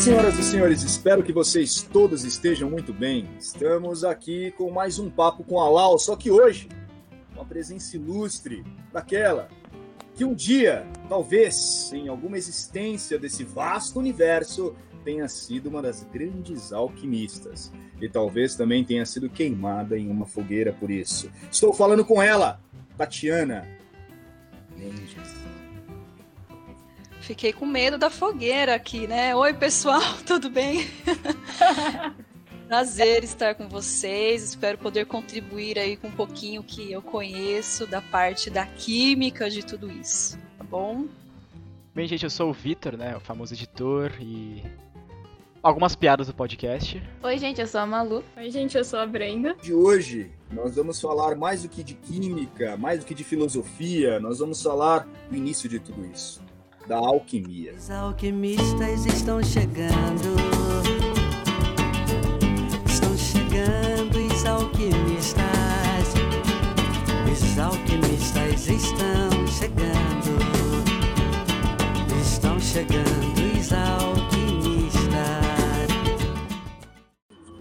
senhoras e senhores, espero que vocês todos estejam muito bem. Estamos aqui com mais um papo com a Lau, só que hoje, uma presença ilustre daquela que um dia, talvez, em alguma existência desse vasto universo, tenha sido uma das grandes alquimistas. E talvez também tenha sido queimada em uma fogueira por isso. Estou falando com ela, Tatiana Mendes. Fiquei com medo da fogueira aqui, né? Oi, pessoal, tudo bem? Prazer estar com vocês. Espero poder contribuir aí com um pouquinho que eu conheço da parte da química de tudo isso, tá bom? Bem, gente, eu sou o Vitor, né? O famoso editor e algumas piadas do podcast. Oi, gente, eu sou a Malu. Oi, gente, eu sou a Brenda. De hoje, nós vamos falar mais do que de química, mais do que de filosofia, nós vamos falar do início de tudo isso da alquimia. Os alquimistas estão chegando. Estão chegando os alquimistas. Os alquimistas estão chegando. Estão chegando os alquimistas.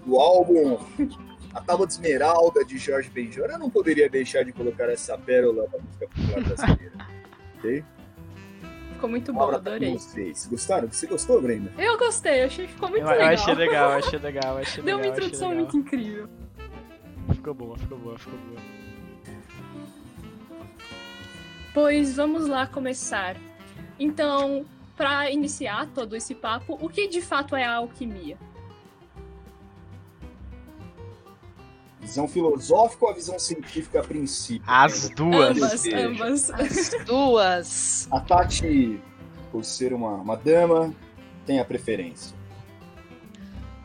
Do álbum A Tábua de Esmeralda de Jorge Benjor, eu não poderia deixar de colocar essa pérola da música popular brasileira. ok? Ficou muito bom, adorei. Vocês gostaram? Você gostou, Brenda? Eu gostei, achei que ficou muito eu, legal. Eu achei legal, achei legal, achei Deu legal. uma introdução muito incrível. Ficou boa, ficou boa, ficou boa. Pois vamos lá começar. Então, para iniciar todo esse papo, o que de fato é a alquimia? Visão filosófica ou a visão científica a princípio? As duas. Ambas, ambas. As duas. A Tati, por ser uma, uma dama, tem a preferência.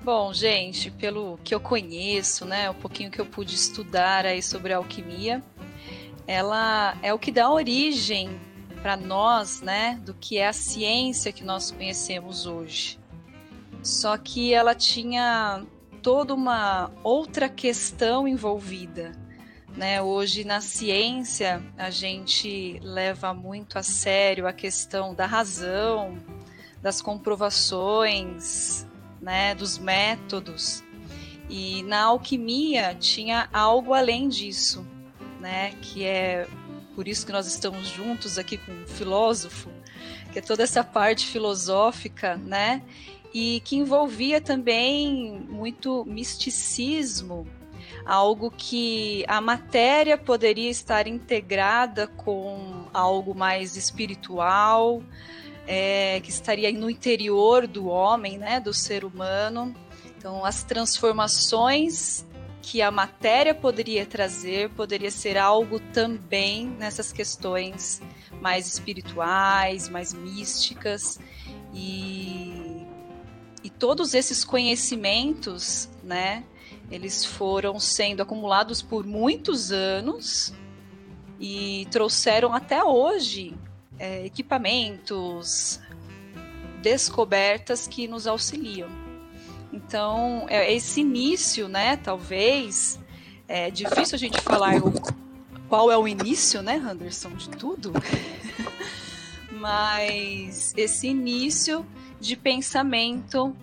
Bom, gente, pelo que eu conheço, né, um pouquinho que eu pude estudar aí sobre a alquimia, ela é o que dá origem para nós, né, do que é a ciência que nós conhecemos hoje. Só que ela tinha toda uma outra questão envolvida. Né? Hoje, na ciência, a gente leva muito a sério a questão da razão, das comprovações, né? dos métodos. E na alquimia tinha algo além disso, né? que é por isso que nós estamos juntos aqui com um filósofo, que é toda essa parte filosófica, né? E que envolvia também muito misticismo, algo que a matéria poderia estar integrada com algo mais espiritual, é, que estaria no interior do homem, né, do ser humano. Então, as transformações que a matéria poderia trazer poderia ser algo também nessas questões mais espirituais, mais místicas e e todos esses conhecimentos, né, eles foram sendo acumulados por muitos anos e trouxeram até hoje é, equipamentos, descobertas que nos auxiliam. Então, é esse início, né, talvez, é difícil a gente falar o, qual é o início, né, Anderson, de tudo, mas esse início de pensamento,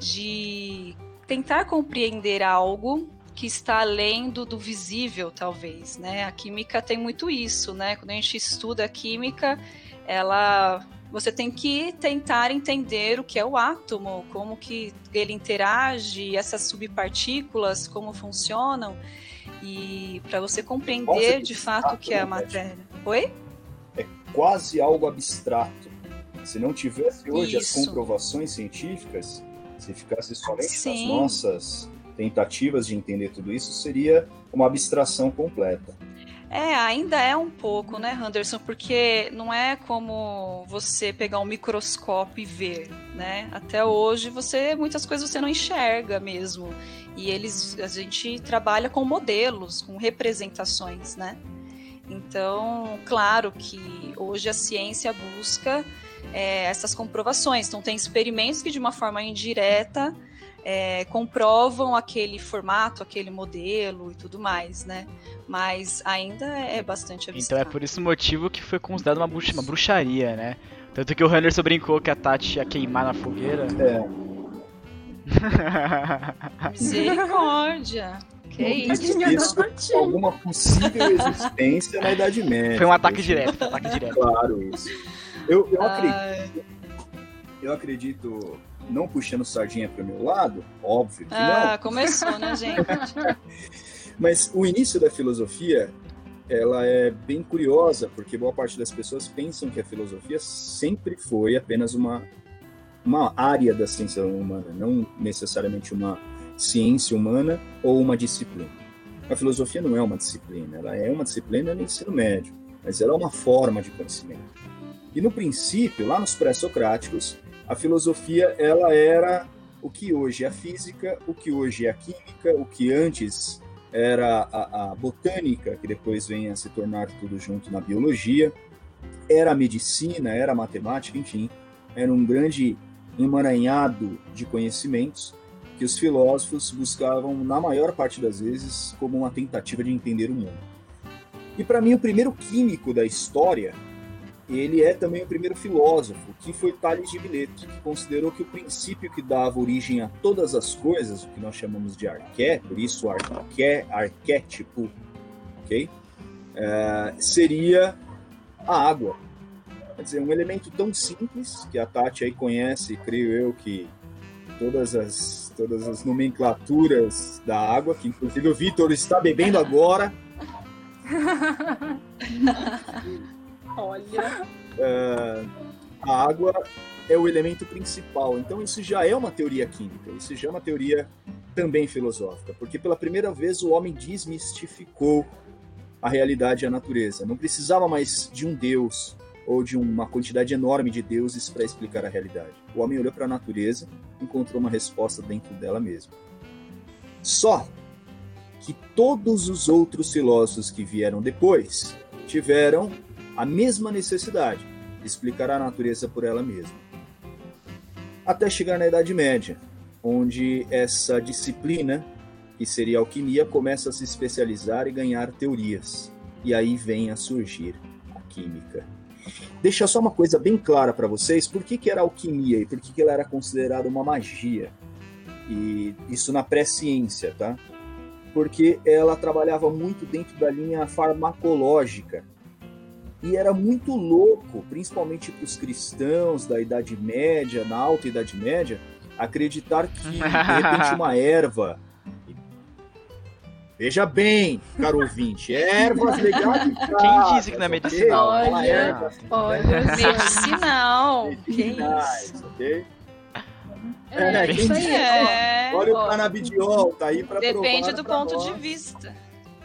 de tentar compreender algo que está além do, do, visível, talvez, né? A química tem muito isso, né? Quando a gente estuda a química, ela você tem que tentar entender o que é o átomo, como que ele interage, essas subpartículas, como funcionam, e para você compreender de fato o que é a matéria. Oi? É quase algo abstrato. Se não tivesse hoje Isso. as comprovações científicas, se ficasse somente Sim. nas nossas tentativas de entender tudo isso, seria uma abstração completa. É, ainda é um pouco, né, Anderson? Porque não é como você pegar um microscópio e ver, né? Até hoje você muitas coisas você não enxerga mesmo. E eles a gente trabalha com modelos, com representações, né? Então, claro que hoje a ciência busca é, essas comprovações. Então, tem experimentos que, de uma forma indireta, é, comprovam aquele formato, aquele modelo e tudo mais, né? Mas ainda é bastante abstrato. Então é por esse motivo que foi considerado uma, bruxa, uma bruxaria, né? Tanto que o Henderson brincou que a Tati ia queimar na fogueira. É, Misericórdia. Que isso? Isso alguma possível existência na Idade Média. Foi um ataque Deixa- direto, foi um ataque direto. Claro, isso. Eu, eu, acredito, eu acredito, não puxando sardinha para o meu lado, óbvio que ah, não, começou, né, gente? mas o início da filosofia ela é bem curiosa, porque boa parte das pessoas pensam que a filosofia sempre foi apenas uma, uma área da ciência humana, não necessariamente uma ciência humana ou uma disciplina. A filosofia não é uma disciplina, ela é uma disciplina no ensino médio, mas ela é uma forma de conhecimento. E no princípio, lá nos pré-socráticos, a filosofia ela era o que hoje é a física, o que hoje é a química, o que antes era a, a botânica, que depois vem a se tornar tudo junto na biologia, era a medicina, era a matemática, enfim, era um grande emaranhado de conhecimentos que os filósofos buscavam, na maior parte das vezes, como uma tentativa de entender o mundo. E para mim, o primeiro químico da história, ele é também o primeiro filósofo, que foi Tales de Mileto, que considerou que o princípio que dava origem a todas as coisas, o que nós chamamos de arqué, por isso arqué, arquétipo, ok? É, seria a água. Quer dizer, um elemento tão simples que a Tati aí conhece, creio eu que todas as, todas as nomenclaturas da água, que inclusive o Vitor está bebendo agora. Olha. É, a água é o elemento principal. Então isso já é uma teoria química, isso já é uma teoria também filosófica, porque pela primeira vez o homem desmistificou a realidade e a natureza. Não precisava mais de um deus ou de uma quantidade enorme de deuses para explicar a realidade. O homem olhou para a natureza, encontrou uma resposta dentro dela mesma. Só que todos os outros filósofos que vieram depois tiveram a mesma necessidade de explicar a natureza por ela mesma. Até chegar na Idade Média, onde essa disciplina, que seria a alquimia, começa a se especializar e ganhar teorias. E aí vem a surgir a química. Deixa só uma coisa bem clara para vocês, por que, que era alquimia e por que, que ela era considerada uma magia? E isso na pré-ciência, tá? Porque ela trabalhava muito dentro da linha farmacológica, e era muito louco, principalmente para os cristãos da Idade Média, na Alta Idade Média, acreditar que de repente uma erva. Veja bem, caro ouvinte, ervas legalizadas. Quem disse que não é medicinal? Olha, Uma erva Olha, Medicinal. Isso? medicinais, ok? é, É, isso aí. É, Olha o canabidiol, tá aí para depende do ponto de vista.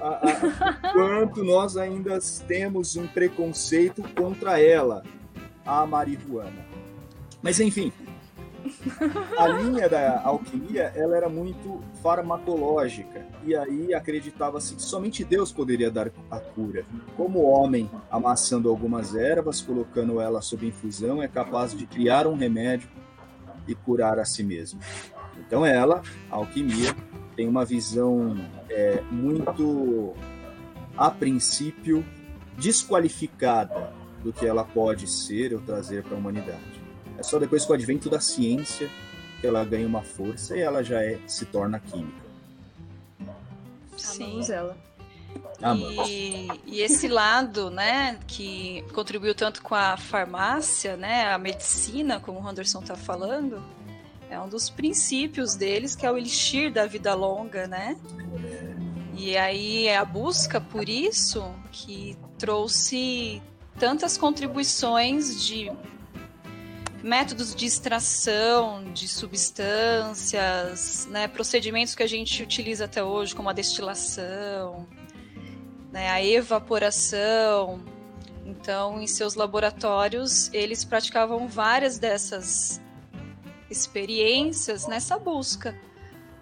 A- a- quanto nós ainda temos um preconceito contra ela, a marihuana. Mas enfim, a linha da alquimia ela era muito farmacológica e aí acreditava-se que somente Deus poderia dar a cura. Como o homem, amassando algumas ervas, colocando ela sob infusão, é capaz de criar um remédio e curar a si mesmo. Então ela, a alquimia, tem uma visão é, muito, a princípio, desqualificada do que ela pode ser ou trazer para a humanidade. É só depois com o advento da ciência que ela ganha uma força e ela já é, se torna química. Sim. Amamos ela. Amamos. E, e esse lado, né, que contribuiu tanto com a farmácia, né, a medicina, como o Anderson está falando, é um dos princípios deles, que é o elixir da vida longa, né? E aí é a busca por isso que trouxe tantas contribuições de métodos de extração de substâncias, né, procedimentos que a gente utiliza até hoje, como a destilação, né, a evaporação. Então, em seus laboratórios, eles praticavam várias dessas experiências nessa busca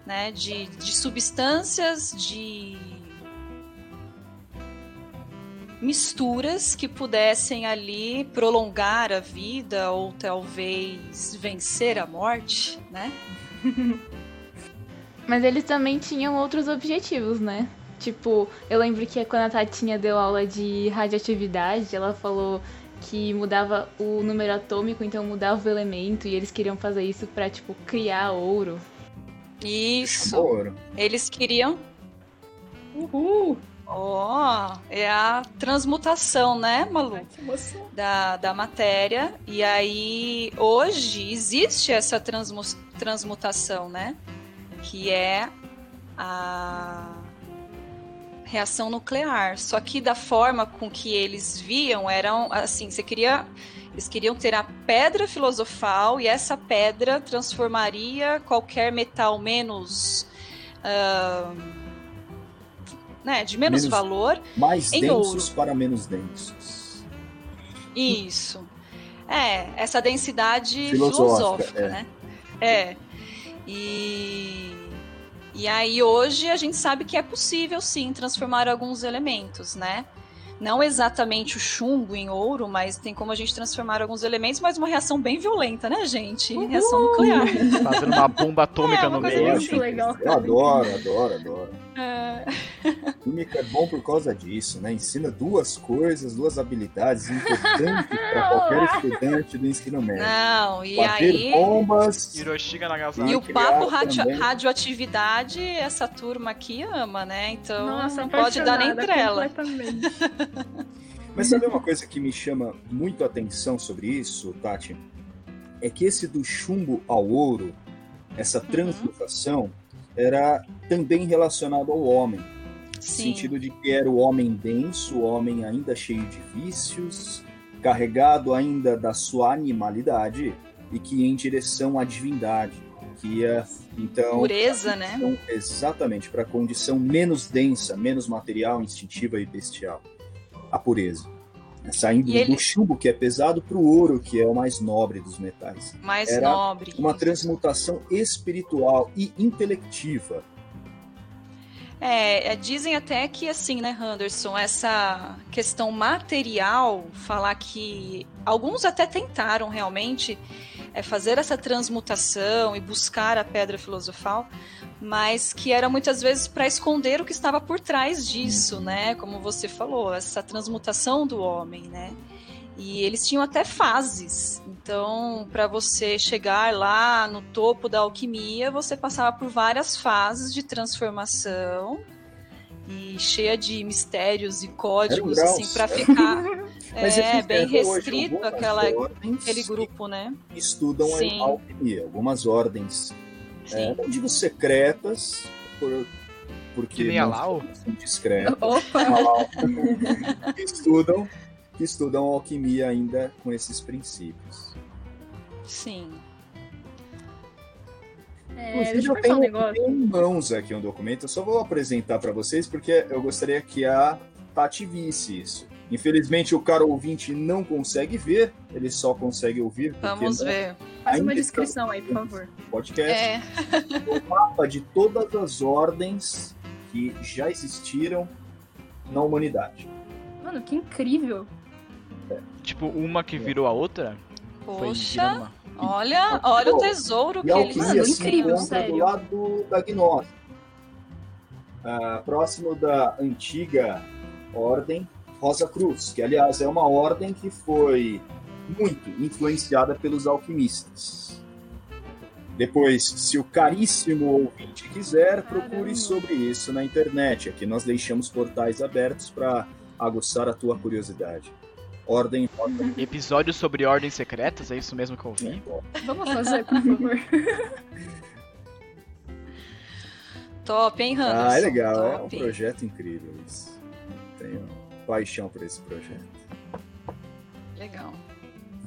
né, de, de substâncias, de misturas que pudessem ali prolongar a vida ou talvez vencer a morte, né? Mas eles também tinham outros objetivos, né? Tipo, eu lembro que quando a Tatinha deu aula de radioatividade, ela falou que mudava o número atômico, então mudava o elemento, e eles queriam fazer isso pra, tipo, criar ouro. Isso. Ouro. Eles queriam. Uhul! Ó, é a transmutação, né, Malu? Ai, que emoção. Da, da matéria. E aí, hoje, existe essa transmu transmutação, né? Que é a reação nuclear. Só que da forma com que eles viam, eram assim, você queria. Eles queriam ter a pedra filosofal e essa pedra transformaria qualquer metal menos. ah, né, de menos, Menos- valor Mais Em densos ouro. para menos densos. Isso. É, essa densidade Filosófica, filosófica, é. né? É. E, e aí hoje a gente sabe que é possível sim transformar alguns elementos, né? Não exatamente o chumbo em ouro, mas tem como a gente transformar alguns elementos, mas uma reação bem violenta, né, gente? Reação nuclear. Fazendo uma bomba atômica É, no uma coisa meio. Muito legal. Eu adoro, adoro, adoro. É, Química é bom por causa disso, né? Ensina duas coisas, duas habilidades importantes para qualquer estudante do ensino médio. não, e Bater aí. bombas. Hiroshima Nagasaki. E o papo radio- radioatividade, essa turma aqui ama, né? Então Nossa, não pode dar nem trela. Mas sabe uma coisa que me chama muito a atenção sobre isso, Tati? É que esse do chumbo ao ouro, essa Uhum. Era também relacionado ao homem. No Sim. sentido de que era o homem denso, o homem ainda cheio de vícios, carregado ainda da sua animalidade e que ia em direção à divindade, que ia então Pureza, né? exatamente para a condição menos densa, menos material, instintiva e bestial, a pureza. Né, Saindo E ele- do chumbo que é pesado para o ouro que é o mais nobre dos metais. Mais Era nobre. Uma transmutação espiritual e intelectiva. É, é, dizem até que assim, né, Henderson, essa questão material, falar que alguns até tentaram realmente é, fazer essa transmutação e buscar a pedra filosofal, mas que era muitas vezes para esconder o que estava por trás disso, né? Como você falou, essa transmutação do homem, né? E eles tinham até fases. Então, para você chegar lá no topo da alquimia, você passava por várias fases de transformação e cheia de mistérios e códigos assim graus. para ficar Mas é bem hoje restrito algumas aquela aquele grupo, né? que estudam Sim. a alquimia, algumas ordens É, não digo secretas, por, porque Que nem a Lau? discretas, Opa! a Lau, estudam, que estudam alquimia ainda com esses princípios. Sim. É, Inclusive, eu eu pensar um tenho, negócio. tenho em mãos aqui um documento, eu só vou apresentar para vocês porque eu gostaria que a Tati visse isso. Infelizmente, o cara ouvinte não consegue ver, ele só consegue ouvir porque Vamos ver. Faz uma descrição aí, por favor. podcast. É, o mapa de todas as ordens que já existiram na humanidade. Mano, que incrível. Tipo, uma que virou a outra. Poxa, olha, olha o tesouro que E alquimia Mano, se incrível, encontra do sério. lado da gnose. Ah, próximo da antiga ordem Rosa Cruz, que aliás é uma ordem que foi muito influenciada pelos alquimistas. Depois, se o caríssimo ouvinte quiser, procure Caramba. sobre isso na internet. Aqui nós deixamos portais abertos para aguçar a tua curiosidade. Ordem Rosa Episódio sobre ordens secretas, é isso mesmo que eu ouvi? Vamos fazer, por favor. top, hein, Anderson? Ah, é legal, é um Top. projeto incrível isso. Tenho paixão por esse projeto. Legal.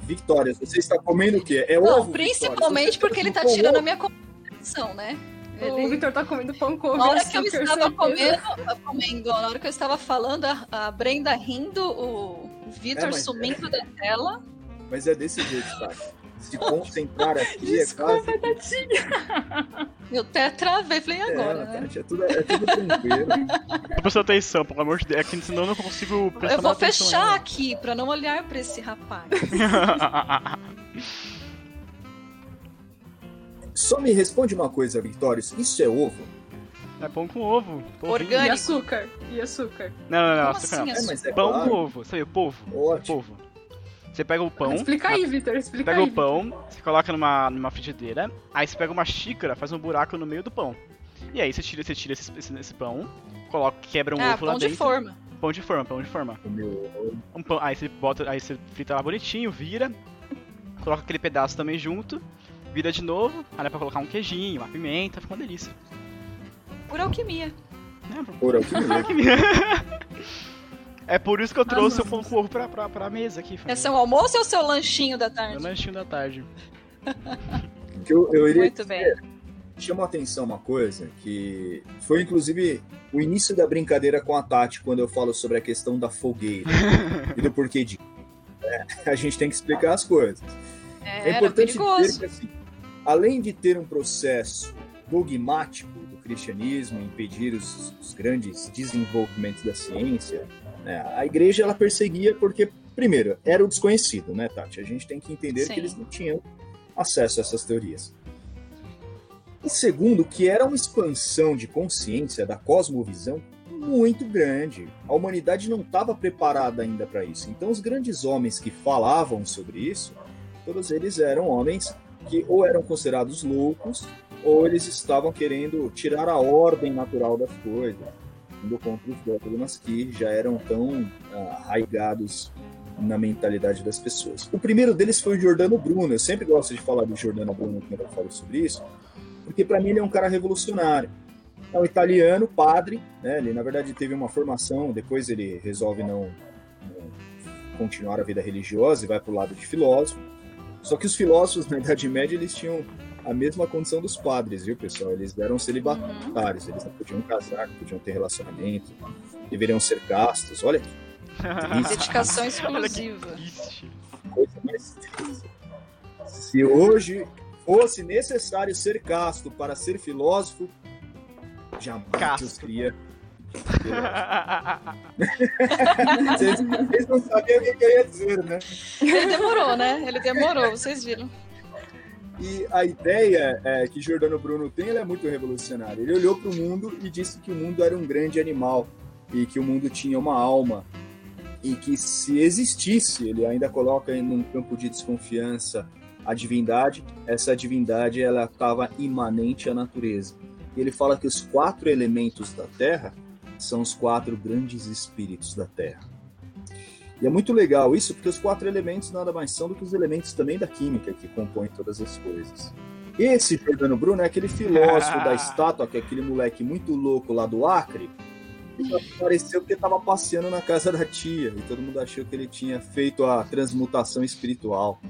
Vitória, você está comendo o quê? É Não, ovo? principalmente Vitória? porque ele tá Você tirando a ovo? minha concentração, né? O Ele- Victor tá comendo pão com Na hora que eu estava comendo, comendo, na hora que eu estava falando, a, a Brenda rindo, o Vitor É, mas- sumindo da tela. Mas é desse jeito, tá? Se concentrar aqui Desculpa, é quase. Tatinha. Eu até travei, falei, e agora, é, né? Tati, é, tudo, é tudo tranquilo. Tô prestando atenção, pelo amor de Deus. É que senão eu não consigo prestar Eu vou fechar aqui pra não olhar pra esse rapaz. ainda. Só me responde uma coisa, Vitórios. Isso é ovo? É pão com ovo. polvinho. E Orgânico. açúcar. E açúcar. Não, não, não, Como açúcar assim, não. É, mas é Pão claro. com ovo, sabe? Polvo. Ótimo. Polvo. Você pega o pão. explica aí, Vitor. Explica Pega aí. o pão, você coloca numa, numa frigideira, aí você pega uma xícara, faz um buraco no meio do pão. E aí você tira, você tira esse, esse, esse pão, coloca, quebra um ah, ovo lá pão dentro. de forma. Pão de forma, pão de forma. Um pão, aí você bota, aí você frita lá bonitinho, vira, coloca aquele pedaço também junto, vira de novo, aí dá pra colocar um queijinho, uma pimenta, fica uma delícia. Por alquimia. Né? por mesmo. É por isso que eu trouxe Ah, o pão com ovo pra, pra, pra mesa aqui. É seu almoço ou seu lanchinho da Meu tarde? lanchinho da tarde. Eu, eu iria Muito bem. chama a atenção uma coisa que foi inclusive o início da brincadeira com a Tati quando eu falo sobre a questão da fogueira e do porquê de a gente tem que explicar as coisas. É, É era importante dizer perigoso. que, assim, além de ter um processo dogmático do cristianismo, impedir os, os grandes desenvolvimentos da ciência, né, a igreja ela perseguia porque, primeiro, era o desconhecido, né, Tati? A gente tem que entender Sim. que eles não tinham acesso a essas teorias. E segundo, que era uma expansão de consciência da cosmovisão muito grande. A humanidade não estava preparada ainda para isso. Então, os grandes homens que falavam sobre isso, todos eles eram homens que ou eram considerados loucos, ou eles estavam querendo tirar a ordem natural das coisas, indo contra os dogmas que já eram tão ah, arraigados na mentalidade das pessoas. O primeiro deles foi o Giordano Bruno. Eu sempre gosto de falar do Giordano Bruno quando eu falo sobre isso, porque para mim ele é um cara revolucionário. É um italiano, padre, né? Ele na verdade teve uma formação, depois ele resolve não, não continuar a vida religiosa e vai para o lado de filósofo. Só que os filósofos na Idade Média eles tinham a mesma condição dos padres, viu, pessoal? Eles eram celibatários, eles não podiam casar, não podiam ter relacionamento, deveriam ser castos. Olha que Dedicação exclusiva. coisa mais triste. Se hoje fosse necessário ser casto para ser filósofo, jamais Casto. Deus queria. Vocês, vocês não sabiam o que eu ia dizer, né? Ele demorou, né? Ele demorou, vocês viram. E a ideia é, que Giordano Bruno tem é muito revolucionária. Ele olhou para o mundo e disse que o mundo era um grande animal e que o mundo tinha uma alma e que se existisse, ele ainda coloca em um campo de desconfiança a divindade, essa divindade ela estava imanente à natureza. Ele fala que os quatro elementos da Terra são os quatro grandes espíritos da Terra. E é muito legal isso, porque os quatro elementos nada mais são do que os elementos também da química que compõem todas as coisas. Esse Giordano Bruno é aquele filósofo da estátua, que é aquele moleque muito louco lá do Acre, que apareceu porque estava passeando na casa da tia, e todo mundo achou que ele tinha feito a transmutação espiritual.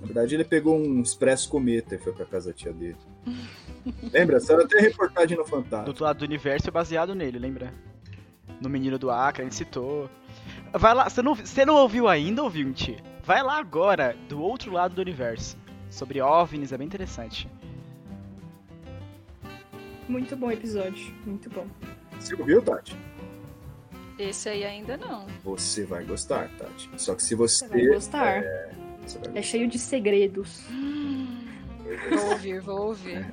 Na verdade, ele pegou um expresso cometa e foi pra casa da tia dele. Lembra? Saiu até reportagem no Do Fantástico. outro lado do universo é baseado nele, lembra? No menino do Acre, a gente citou. Vai lá, você não, você não ouviu ainda, ouvinte? Vai lá agora, do outro lado do universo. Sobre OVNIs, é bem interessante. Muito bom episódio. Muito bom. Você ouviu, Tati? Esse aí ainda não. Você vai gostar, Tati. Só que se você. Você vai gostar. você vai É cheio de segredos. Vou ouvir, vou ouvir.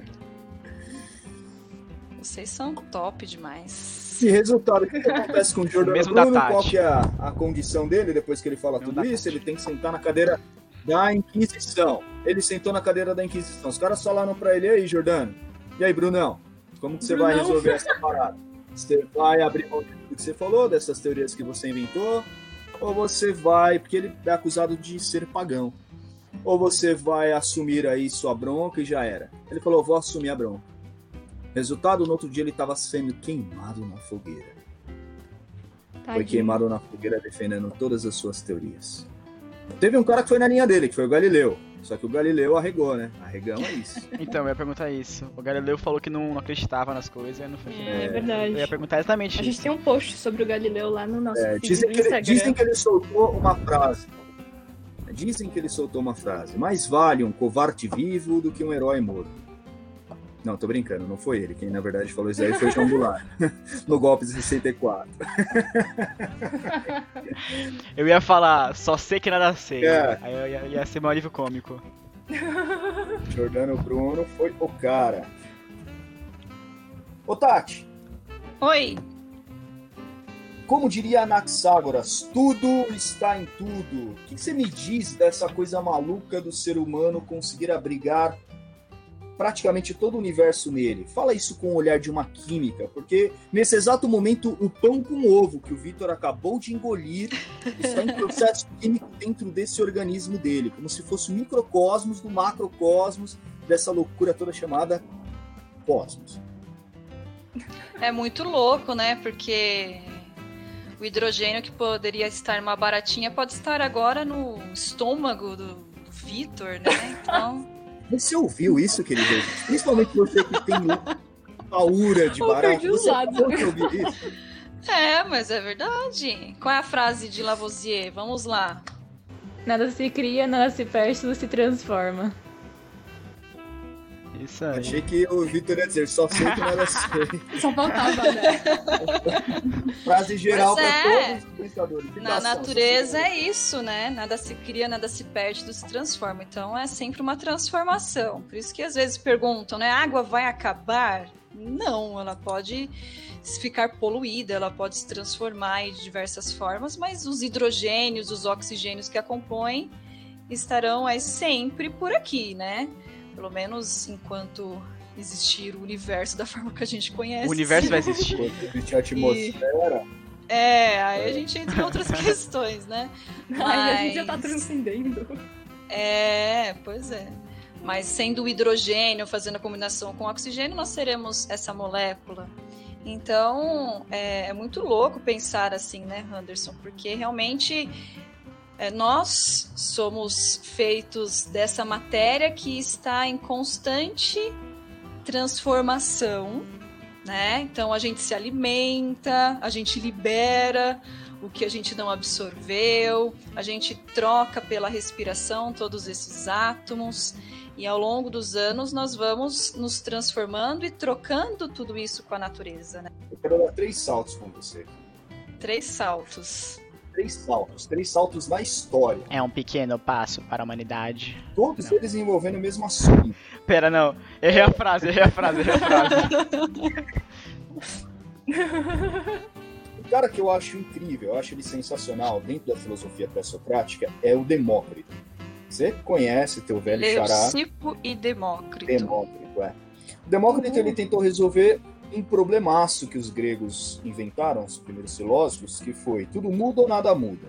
Vocês são top demais. E resultado, o que, que acontece com o Jordano Mesmo da Bruno? Qual que é a, a condição dele depois que ele fala Mesmo tudo isso? Tati. Ele tem que sentar na cadeira da Inquisição. Ele sentou na cadeira da Inquisição. Os caras falaram pra ele, e aí, Jordano? E aí, Brunão? Como que você vai Brunão? resolver essa parada? Você vai abrir mão de tudo que você falou, dessas teorias que você inventou? Ou você vai, porque ele é acusado de ser pagão. Ou você vai assumir aí sua bronca e já era. Ele falou, vou assumir a bronca. Resultado, no outro dia ele estava sendo queimado na fogueira. Foi Tadinho. queimado na fogueira defendendo todas as suas teorias. Teve um cara que foi na linha dele, que foi o Galileu. Só que o Galileu arregou, né? Arregão é isso. Então, eu ia perguntar isso. O Galileu falou que não, não acreditava nas coisas, não foi. É, verdade. Eu ia perguntar exatamente A gente isso. tem um post sobre o Galileu lá no nosso É, dizem, que ele, Instagram. dizem que ele soltou uma frase. Dizem que ele soltou uma frase. Mais vale um covarde vivo do que um herói morto. Não, tô brincando, não foi ele. Quem na verdade falou isso aí foi João Goulart. no golpe de 64. Eu ia falar, só sei que nada sei. É. Aí eu ia, ia ser meu alívio cômico. Jordano Bruno foi o cara. Ô Tati, Oi. como diria Anaxágoras, tudo está em tudo. O que que você me diz dessa coisa maluca do ser humano conseguir abrigar praticamente todo o universo nele? Fala isso com o olhar de uma química, porque nesse exato momento o pão com ovo que o Vitor acabou de engolir está em processo químico dentro desse organismo dele, como se fosse o microcosmos do macrocosmos dessa loucura toda chamada cosmos. É muito louco, né? Porque o hidrogênio que poderia estar numa baratinha pode estar agora no estômago do, do Vitor, né? Então. Você ouviu isso, querido? Principalmente você que tem aura de Eu barato. perdi os Você de ouvir isso? É, mas é verdade. Qual é a frase de Lavoisier? Vamos lá. Nada se cria, nada se perde, tudo se transforma. Isso aí. Achei que o Vitor ia dizer, só sei que nada sei. Só faltava, né? Frase geral para é. todos os pensadores. Na natureza é isso, né? Nada se cria, nada se perde, tudo se transforma. Então é sempre uma transformação. Por isso que às vezes perguntam, né? A água vai acabar? Não, ela pode ficar poluída, ela pode se transformar de diversas formas, mas os hidrogênios, os oxigênios que a compõem estarão aí sempre por aqui, né? Pelo menos enquanto existir o universo da forma que a gente conhece. O universo vai existir. Existe a atmosfera, É, aí a gente entra em outras questões, né? Ai, a gente já tá Mas- transcendendo. É, pois é. Mas sendo o hidrogênio fazendo a combinação com o oxigênio, nós teremos essa molécula. Então, é, é muito louco pensar assim, né, Anderson? Porque realmente é, nós somos feitos dessa matéria que está em constante transformação, né? Então a gente se alimenta, a gente libera o que a gente não absorveu, a gente troca pela respiração todos esses átomos e ao longo dos anos nós vamos nos transformando e trocando tudo isso com a natureza, né? eu quero dar três saltos com você. Três saltos. Três saltos. Três saltos na história. É um pequeno passo para a humanidade. Todos eles envolvendo o mesmo assunto. Pera, não. Errei a frase, errei a frase, errei a frase. O cara que eu acho incrível, eu acho ele sensacional dentro da filosofia pré-socrática é o Demócrito. Você conhece teu velho xará, Leucipo e Demócrito. Demócrito, é. O Demócrito ele tentou resolver um problemaço que os gregos inventaram, os primeiros filósofos, que foi tudo muda ou nada muda.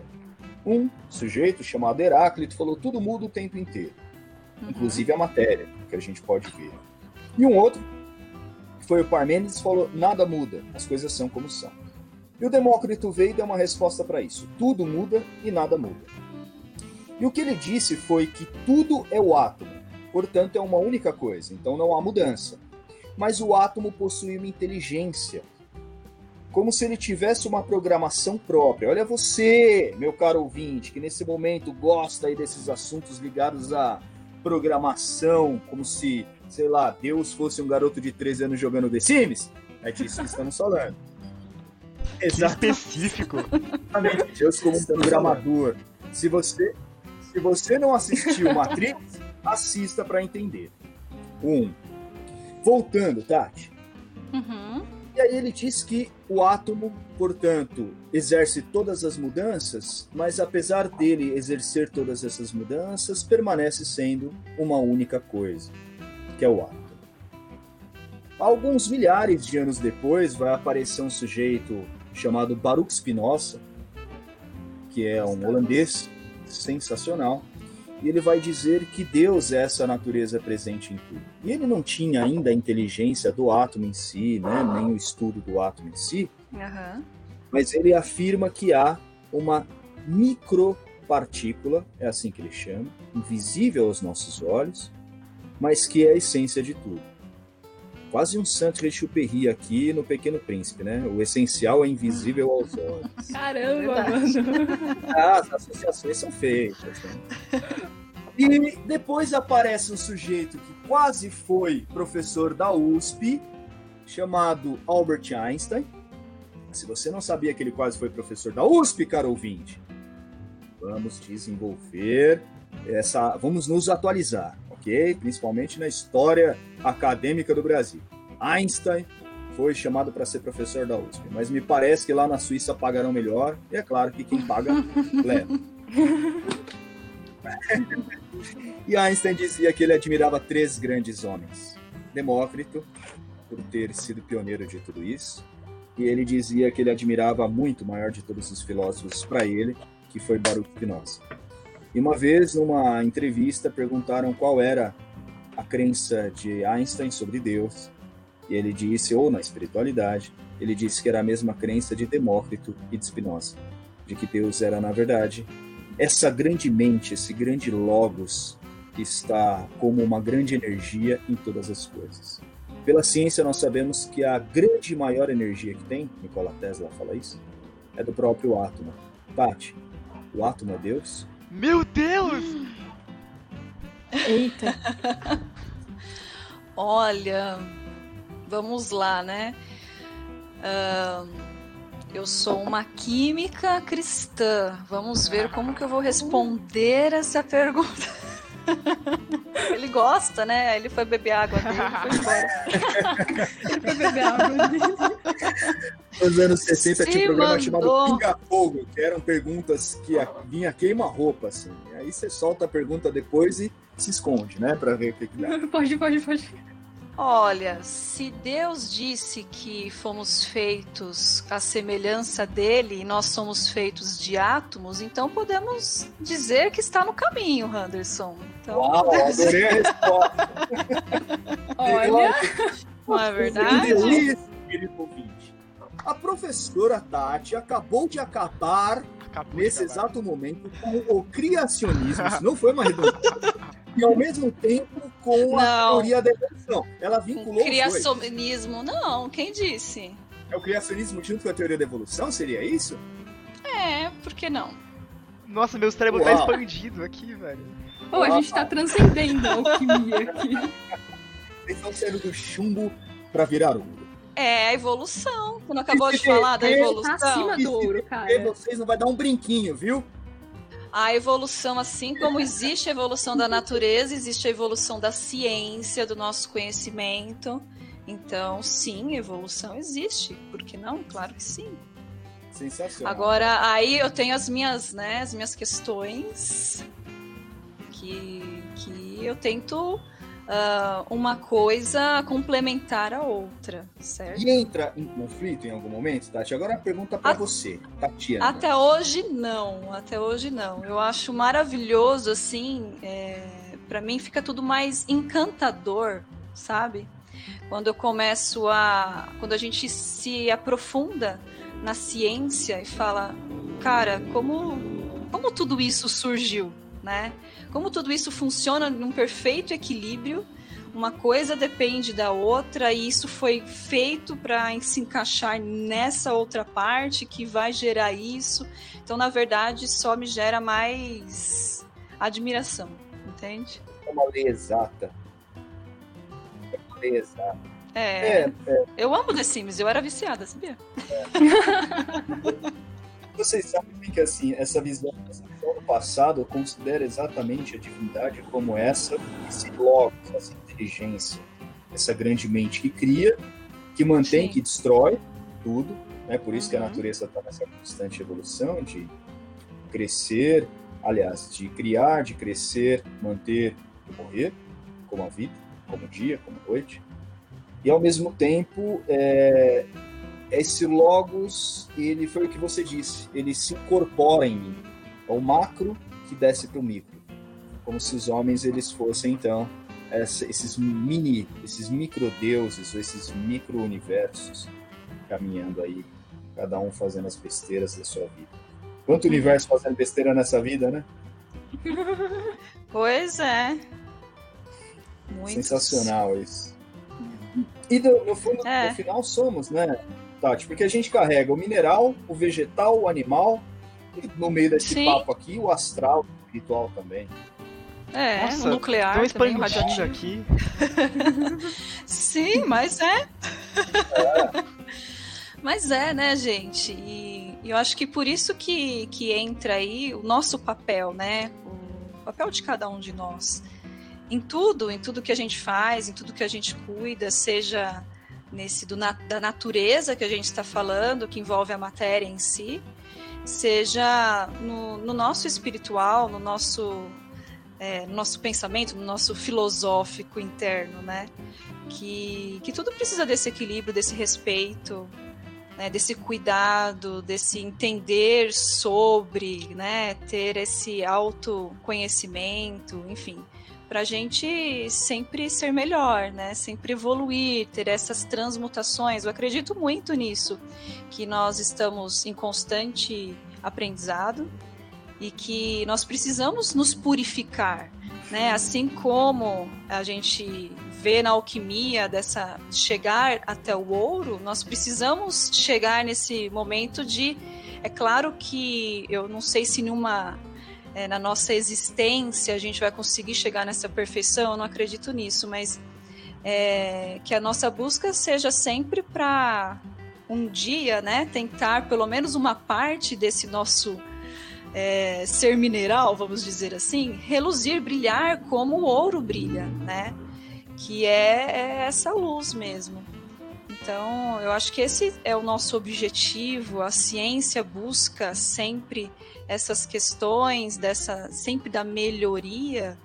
Um sujeito chamado Heráclito falou tudo muda o tempo inteiro, Uhum. inclusive a matéria, que a gente pode ver. E um outro, que foi o Parmênides, falou nada muda, as coisas são como são. E o Demócrito veio e deu uma resposta para isso: tudo muda e nada muda. E o que ele disse foi que tudo é o átomo, portanto é uma única coisa, então não há mudança. Mas o átomo possui uma inteligência, como se ele tivesse uma programação própria. Olha você, meu caro ouvinte, que nesse momento gosta aí desses assuntos ligados à programação, como se, sei lá, Deus fosse um garoto de 13 anos jogando The Sims. É disso que estamos falando. Que específico. Exatamente, Deus como um programador. Se você, se você não assistiu Matrix, assista para entender. Um. Voltando, Tati. Uhum. E aí ele diz que o átomo, portanto, exerce todas as mudanças, mas apesar dele exercer todas essas mudanças, permanece sendo uma única coisa, que é o átomo. Alguns milhares de anos depois, vai aparecer um sujeito chamado Baruch Spinoza, que é um holandês sensacional, e ele vai dizer que Deus é essa natureza presente em tudo. E ele não tinha ainda a inteligência do átomo em si, né, nem o estudo do átomo em si, Aham. mas ele afirma que há uma micropartícula, é assim que ele chama, invisível aos nossos olhos, mas que é a essência de tudo. Quase um Saint-Exupéry aqui no Pequeno Príncipe, né? O essencial é invisível aos olhos. Caramba, Verdade. mano. Ah, as associações são feitas. né? E depois aparece um sujeito que quase foi professor da USP, chamado Albert Einstein. Se você não sabia que ele quase foi professor da USP, caro ouvinte, vamos desenvolver essa. Vamos nos atualizar, ok? Principalmente na história acadêmica do Brasil. Einstein foi chamado para ser professor da USP, mas me parece que lá na Suíça pagarão melhor, e é claro que quem paga leva. e Einstein dizia que ele admirava três grandes homens: Demócrito, por ter sido pioneiro de tudo isso, e ele dizia que ele admirava muito o maior de todos os filósofos para ele, que foi Baruch Spinoza. E uma vez, numa entrevista, perguntaram qual era a crença de Einstein sobre Deus, e ele disse, ou na espiritualidade, ele disse que era a mesma crença de Demócrito e de Spinoza, de que Deus era, na verdade, essa grande mente, esse grande logos que está como uma grande energia em todas as coisas. Pela ciência, nós sabemos que a grande maior energia que tem, Nikola Tesla fala isso, é do próprio átomo. Tati, o átomo é Deus? Meu Deus! Eita. Olha, vamos lá, né? Ahn, eu sou uma química cristã. Vamos ver como que eu vou responder essa pergunta. Ele gosta, né? Ele foi beber água dele e foi embora. Ele foi beber água dele. Nos anos 60 tinha Se um programa mandou. chamado Pinga Fogo, que eram perguntas que a- vinha queima-roupa, assim. Aí você solta a pergunta depois e se esconde, né? Pra ver o que, que dá. Pode, pode, pode. Olha, se Deus disse que fomos feitos à semelhança dele e nós somos feitos de átomos, então podemos dizer que está no caminho, Anderson. Então, Uau, podemos adorei a resposta. Olha, não é verdade? Delícia, querido ouvinte. A professora Tati acabou de acabar Acabou nesse exato momento com o criacionismo. Isso não foi uma redundância. E ao mesmo tempo com a teoria da evolução. Ela vinculou os dois. Criacionismo, não, quem disse? É o criacionismo junto com a teoria da evolução? Seria isso? É, por que não? Nossa, meu cérebro tá Uau. expandido aqui, velho. Pô, a gente tá transcendendo a alquimia aqui. Vocês estão saindo do chumbo para virar ouro. É a evolução. Você não acabou de falar da bebê Tá evolução? acima do ouro, cara. vocês não vai dar um brinquinho, viu? A evolução, assim como existe a evolução da natureza, existe a evolução da ciência, do nosso conhecimento. Então, sim, evolução existe. Por que não? Claro que sim. Sensacional. Agora, aí eu tenho as minhas, né, as minhas questões que, que eu tento ah, uma coisa complementar a outra, certo? E entra em conflito em algum momento, Tati? Agora a pergunta para você, Tatiana. Até hoje não, até hoje não. Eu acho maravilhoso assim, é, para mim fica tudo mais encantador, sabe? Quando eu começo a, quando a gente se aprofunda na ciência e fala, cara, como como tudo isso surgiu, né? Como tudo isso funciona num perfeito equilíbrio. Uma coisa depende da outra e isso foi feito para se encaixar nessa outra parte que vai gerar isso. Então, na verdade, só me gera mais admiração, entende? É uma lei exata. É uma lei exata. É, É, é, eu amo The Sims, eu era viciada, sabia? vocês sabem que assim, essa visão, essa do passado considera exatamente a divindade como essa, esse logos, essa inteligência, essa grande mente que cria, que mantém, que destrói tudo. Né? Por isso que a Uhum. natureza está nessa constante evolução de crescer, aliás, de criar, de crescer, manter e morrer, como a vida, como o dia, como a noite. E ao mesmo tempo, é, esse logos, ele foi o que você disse, ele se incorpora em mim. É o macro que desce para o micro. Como se os homens eles fossem então esses mini, esses microdeuses, ou esses micro-universos caminhando aí, cada um fazendo as besteiras da sua vida. Quanto universo fazendo besteira nessa vida, né? Pois é. Muitos. Sensacional isso. E no, no fundo, É. no final somos, né, Tati? Porque a gente carrega o mineral, o vegetal, o animal, no meio desse Sim. papo aqui, o astral, o espiritual também. É, Nossa, o nuclear Tô também, o radioativo. aqui. Sim, mas é. mas é, né, gente? E, e eu acho que por isso que, que entra aí o nosso papel, né? O papel de cada um de nós. em tudo, em tudo que a gente faz, em tudo que a gente cuida, seja nesse do, da natureza que a gente está falando, que envolve a matéria em si, seja no, no nosso espiritual, no nosso, é, no nosso pensamento, no nosso filosófico interno, né? Que, que tudo precisa desse equilíbrio, desse respeito, né, desse cuidado, desse entender sobre, né, ter esse autoconhecimento, enfim para a gente sempre ser melhor, né? Sempre evoluir, ter essas transmutações. Eu acredito muito nisso, que nós estamos em constante aprendizado e que nós precisamos nos purificar, né? Assim como a gente vê na alquimia dessa chegar até o ouro, nós precisamos chegar nesse momento de é claro que eu não sei se numa é, na nossa existência a gente vai conseguir chegar nessa perfeição, eu não acredito nisso, mas é, que a nossa busca seja sempre para um dia, né, tentar pelo menos uma parte desse nosso é, ser mineral, vamos dizer assim, reluzir, brilhar como o ouro brilha, né? Que é, é essa luz mesmo. Então, eu acho que esse é o nosso objetivo. A ciência busca sempre essas questões dessa sempre da melhoria,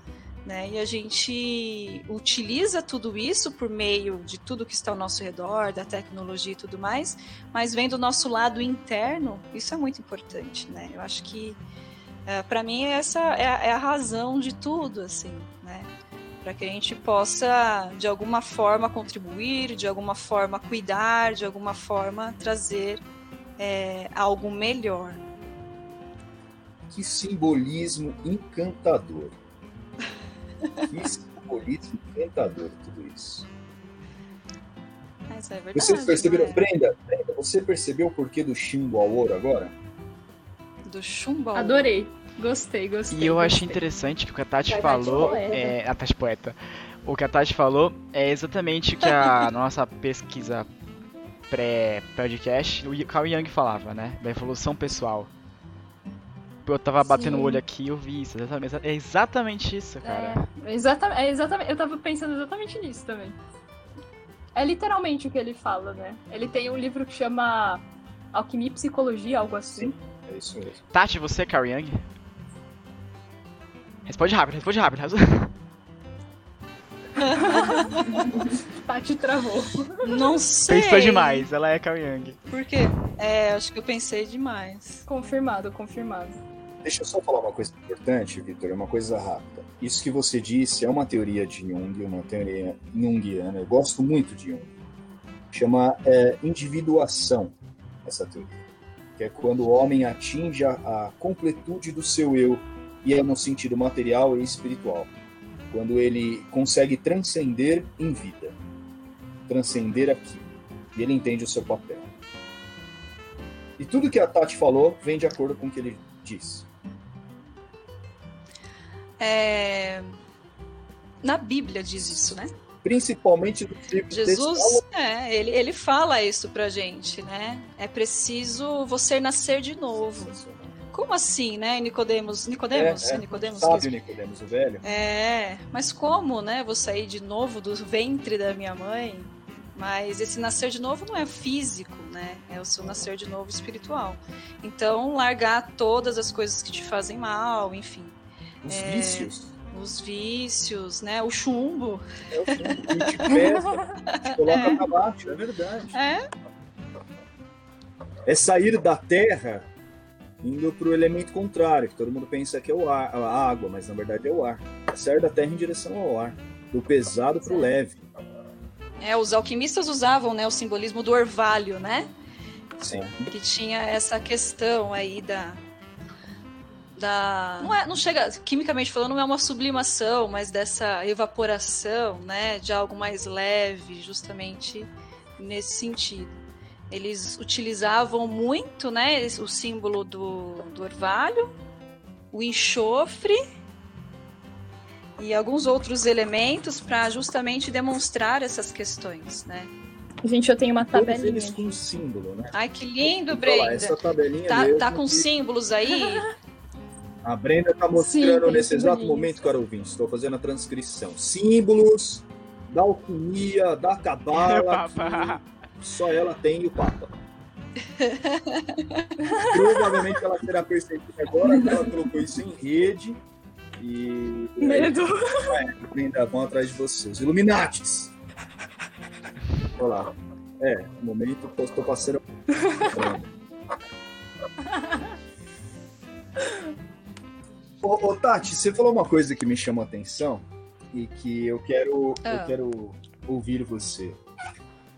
né? E a gente utiliza tudo isso por meio de tudo que está ao nosso redor, da tecnologia e tudo mais, mas vendo o nosso lado interno, isso é muito importante, né? Eu acho que é, para mim essa é a, é a razão de tudo, assim, né? Para que a gente possa de alguma forma contribuir, de alguma forma cuidar, de alguma forma trazer é, algo melhor. Que simbolismo encantador. Que simbolismo encantador tudo isso. Mas é verdade, Vocês perceberam, não é? Brenda, Brenda, você percebeu o porquê do chumbo ao ouro agora? Do chumbo. ao- Adorei. Gostei, gostei. E eu gostei. achei interessante que o que a Tati A falou. É, a Tati poeta. O que a Tati falou é exatamente o que a nossa pesquisa pré-podcast, o Carl Young falava, né? Da evolução pessoal. Eu tava batendo o Sim. olho aqui e eu vi isso. Exatamente, é exatamente isso, cara. É, exatamente, é exatamente. Eu tava pensando exatamente nisso também. É literalmente o que ele fala, né? Ele tem um livro que chama Alquimia e Psicologia, algo assim. É isso mesmo. Tati, você é Carl Young? Responde rápido, responde rápido. Tati travou. Não sei. Pensou demais, ela é Carl Young. Por quê? É, acho que eu pensei demais. Confirmado, confirmado. Deixa eu só falar uma coisa importante, Vitor, é uma coisa rápida. Isso que você disse é uma teoria de Jung, uma teoria junguiana. Eu gosto muito de Jung. Chama é, individuação, essa teoria. Que é quando o homem atinge a, a completude do seu eu, e é no sentido material e espiritual. Quando ele consegue transcender em vida. Transcender aqui. E ele entende o seu papel. E tudo que a Tati falou vem de acordo com o que ele disse. É, Na Bíblia diz isso, né? principalmente do livro Jesus, é, ele, ele fala isso pra gente, né? É preciso você nascer de novo. Como assim, né, Nicodemos? Nicodemos? É, é. Nicodemos? Sábio Nicodemos, o velho. É, mas como, né? Vou sair de novo do ventre da minha mãe? Mas esse nascer de novo não é físico, né? É o seu nascer de novo espiritual. Então, largar todas as coisas que te fazem mal, enfim. Os É. vícios. Os vícios, né? O chumbo. É o fundo que te pesa, te coloca pra baixo, é verdade. É, É sair da terra indo pro elemento contrário, que todo mundo pensa que é o ar, a água, mas na verdade é o ar. É sair da terra em direção ao ar, do pesado pro leve. é, os alquimistas usavam né, o simbolismo do orvalho, né? Sim. que tinha essa questão aí da da não, é, não chega quimicamente falando não é uma sublimação mas dessa evaporação né de algo mais leve justamente nesse sentido eles utilizavam muito né o símbolo do, do orvalho o enxofre e alguns outros elementos para justamente demonstrar essas questões né Gente, eu tenho uma Todos tabelinha. eles com símbolo, né? ai que lindo Brenda Essa tabelinha Tá, mesmo tá com que- símbolos aí? A Brenda está mostrando tem nesse exato simbolinhos. momento, cara ouvinte, estou fazendo a transcrição. Símbolos da alquimia, da cabala, só ela tem e o Papa. Provavelmente ela será percebida agora que ela colocou isso em rede e Medo. ainda vão atrás de vocês. Illuminatis! Olha lá. É, no momento eu estou passando. ô, ô, Tati, você falou uma coisa que me chamou a atenção e que eu quero, eu Ah. quero ouvir você.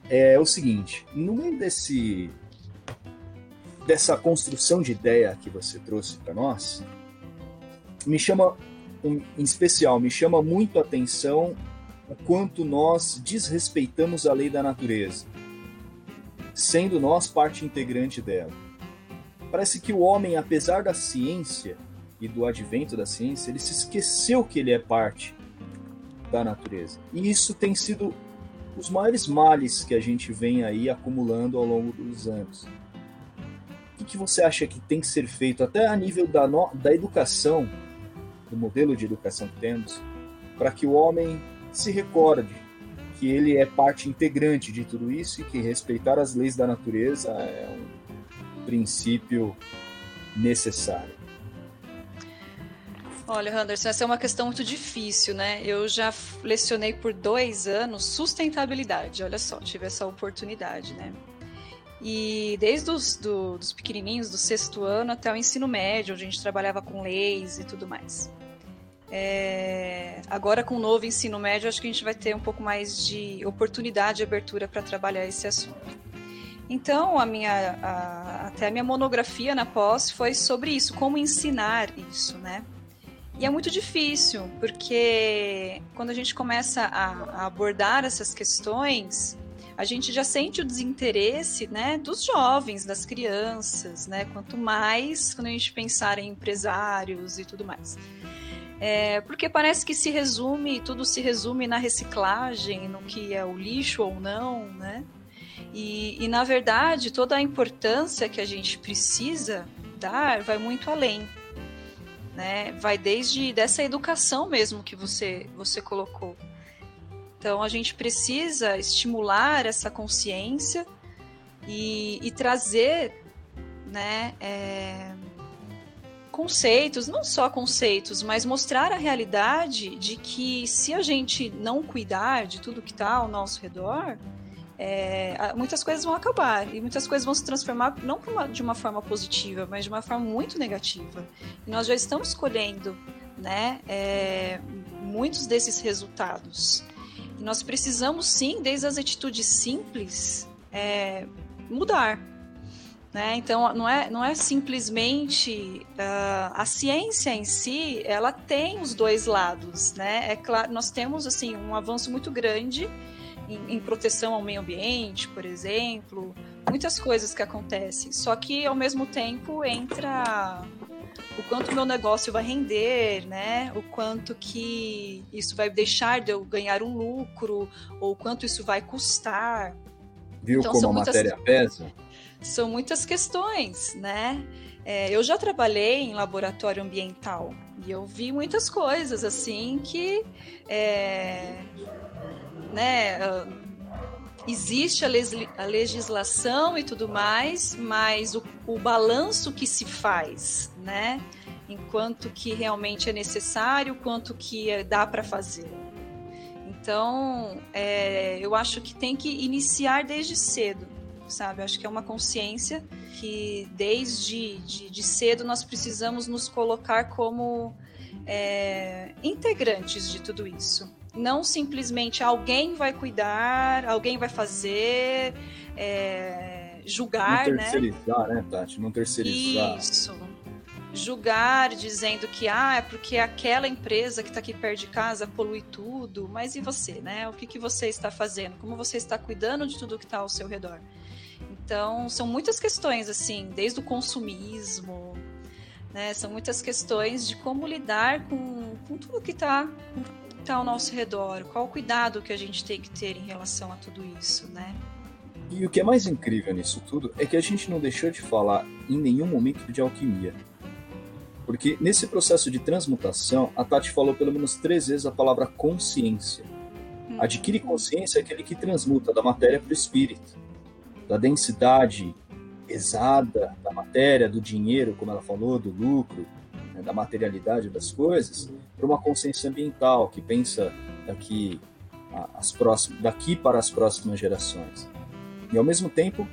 É o seguinte, no meio desse dessa construção de ideia que você trouxe para nós, me chama em especial, me chama muito a atenção o quanto nós desrespeitamos a lei da natureza, sendo nós parte integrante dela. Parece que o homem, apesar da ciência e do advento da ciência, ele se esqueceu que ele é parte da natureza. E isso tem sido os maiores males que a gente vem aí acumulando ao longo dos anos. O que, que você acha que tem que ser feito, até a nível da, no- da educação, do modelo de educação que temos, para que o homem se recorde que ele é parte integrante de tudo isso e que respeitar as leis da natureza é um princípio necessário. Olha, Anderson, essa é uma questão muito difícil, né? Eu já lecionei por dois anos sustentabilidade, olha só, tive essa oportunidade, né? E desde os do- dos pequenininhos, do sexto ano até o ensino médio, onde a gente trabalhava com leis e tudo mais. É, agora, com o novo ensino médio, acho que a gente vai ter um pouco mais de oportunidade e abertura para trabalhar esse assunto. Então, a minha, a- até a minha monografia na pós foi sobre isso, como ensinar isso, né? E é muito difícil, porque quando a gente começa a, a abordar essas questões, a gente já sente o desinteresse né, dos jovens, das crianças, né? Quanto mais quando a gente pensar em empresários e tudo mais. É, porque parece que se resume, tudo se resume na reciclagem, no que é o lixo ou não, né? E, e na verdade, toda a importância que a gente precisa dar vai muito além né? Vai desde dessa educação mesmo que você você colocou. Então a gente precisa estimular essa consciência e, e trazer, né? é, conceitos, não só conceitos, mas mostrar a realidade de que se a gente não cuidar de tudo que está ao nosso redor, é, muitas coisas vão acabar e muitas coisas vão se transformar não uma- de uma forma positiva, mas de uma forma muito negativa. E nós já estamos colhendo, né, é, muitos desses resultados. E nós precisamos sim, desde as atitudes simples, é, mudar. Né? Então, não é, não é simplesmente ah, a ciência em si, ela tem os dois lados, né? É claro, nós temos assim um avanço muito grande em, em proteção ao meio ambiente, por exemplo, muitas coisas que acontecem. Só que ao mesmo tempo entra o quanto meu negócio vai render, né? O quanto que isso vai deixar de eu ganhar um lucro, ou quanto isso vai custar. Viu Então, como são a muitas- matéria pesa? São muitas questões, né? É, eu já trabalhei em laboratório ambiental e eu vi muitas coisas assim que é, né, ah, existe a, a legislação e tudo mais, mas o, o balanço que se faz, né? Enquanto que realmente é necessário, quanto que é- dá para fazer. Então, é, eu acho que tem que iniciar desde cedo, sabe? Acho que é uma consciência que desde de, de cedo nós precisamos nos colocar como é, integrantes de tudo isso. Não simplesmente alguém vai cuidar, alguém vai fazer, é, julgar, não né? terceirizar, né? Tati? Não terceirizar. Isso. Julgar dizendo que ah, é porque aquela empresa que está aqui perto de casa polui tudo, mas e você, né? O que, que você está fazendo? Como você está cuidando de tudo que está ao seu redor? Então, são muitas questões, assim, desde o consumismo, né? São muitas questões de como lidar com, com tudo que está tá ao nosso redor, qual o cuidado que a gente tem que ter em relação a tudo isso, né? E o que é mais incrível nisso tudo é que a gente não deixou de falar em nenhum momento de alquimia. Porque nesse processo de transmutação, a Tati falou pelo menos três vezes a palavra consciência. Adquire consciência é aquele que transmuta da matéria para o espírito, da densidade pesada da matéria, do dinheiro, como ela falou, do lucro, né, da materialidade das coisas, para uma consciência ambiental que pensa daqui, as próximas, daqui para as próximas gerações. E ao mesmo tempo,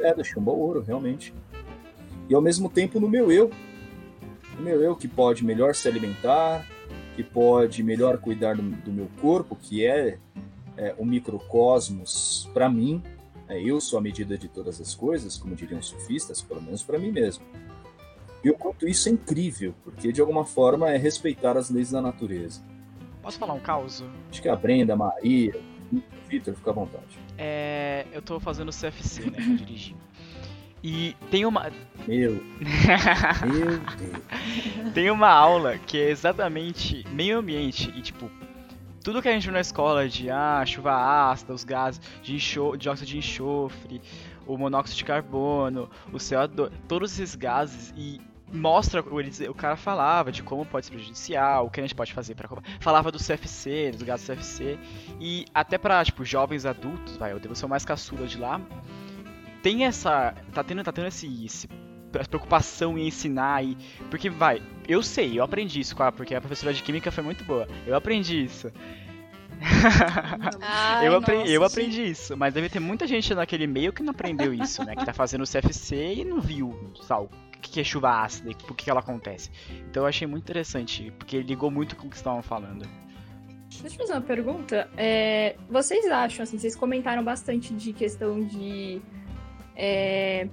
é, do chumbo ouro, realmente. E ao mesmo tempo no meu eu, no meu eu que pode melhor se alimentar, que pode melhor cuidar do, do meu corpo, que é, é o microcosmos para mim, é, eu sou a medida de todas as coisas, como diriam os sufistas, pelo menos para mim mesmo. E o quanto isso é incrível, porque de alguma forma é respeitar as leis da natureza. Posso falar um caos? Acho que a Brenda, a Maria, o Vitor, fica à vontade. É, eu tô fazendo CFC, né, dirigir. E tem uma. Meu. Meu Deus. tem uma aula que é exatamente meio ambiente e, tipo, tudo que a gente viu na escola de ah, chuva ácida, os gases de enxofre, dióxido de enxofre, o monóxido de carbono, o CO2, todos esses gases e mostra o cara falava de como pode ser prejudicial, o que a gente pode fazer para falava do CFC, dos gases CFC e até para tipo jovens adultos, vai, eu devo ser o mais caçula de lá. Tem essa tá tendo tá tendo esse, esse preocupação em ensinar e porque vai, eu sei, eu aprendi isso, porque a professora de química foi muito boa. Eu aprendi isso. Ai, eu, aprendi, nossa, eu aprendi isso, mas deve ter muita gente naquele meio que não aprendeu isso, né? Que tá fazendo o CFC e não viu, sabe, o que é chuva ácida e por que ela acontece. Então eu achei muito interessante, porque ligou muito com o que estavam falando. Deixa eu fazer uma pergunta. É, vocês acham, assim, vocês comentaram bastante de questão de. É,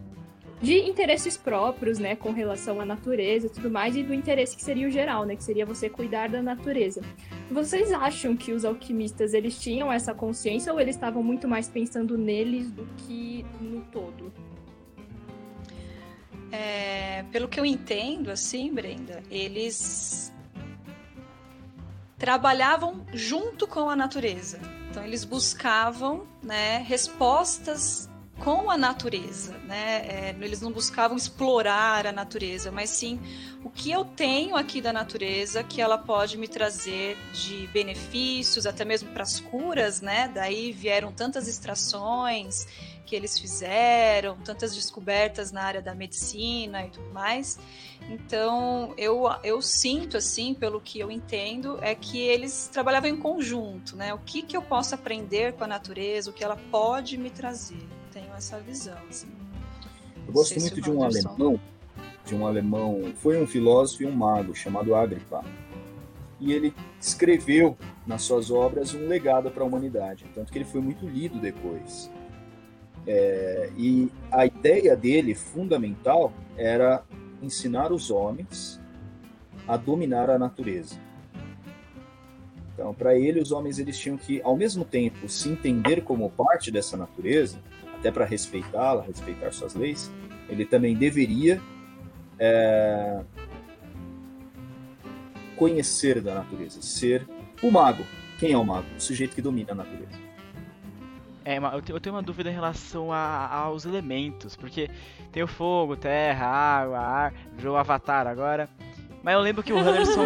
de interesses próprios, né, com relação à natureza e tudo mais, e do interesse que seria o geral, né, que seria você cuidar da natureza. Vocês acham que os alquimistas eles tinham essa consciência ou eles estavam muito mais pensando neles do que no todo? É, pelo que eu entendo, assim, Brenda, eles trabalhavam junto com a natureza. Então eles buscavam, né, respostas com a natureza, né? É, eles não buscavam explorar a natureza, mas sim o que eu tenho aqui da natureza que ela pode me trazer de benefícios, até mesmo para as curas, né? Daí vieram tantas extrações que eles fizeram, tantas descobertas na área da medicina e tudo mais. Então, eu, eu sinto, assim, pelo que eu entendo, é que eles trabalhavam em conjunto, né? O que, que eu posso aprender com a natureza, o que ela pode me trazer tenho essa visão. Assim. Eu gosto muito de um alemão, de um alemão, foi um filósofo e um mago chamado Agrippa. E ele escreveu nas suas obras um legado para a humanidade, tanto que ele foi muito lido depois. É, e a ideia dele, fundamental, era ensinar os homens a dominar a natureza. Então, para ele, os homens eles tinham que, ao mesmo tempo, se entender como parte dessa natureza até para respeitá-la, respeitar suas leis, ele também deveria é, conhecer da natureza, ser o mago. Quem é o mago? O sujeito que domina a natureza. É, eu tenho uma dúvida em relação a, aos elementos, porque tem o fogo, terra, água, ar, virou Avatar agora. Mas eu lembro que o Henderson.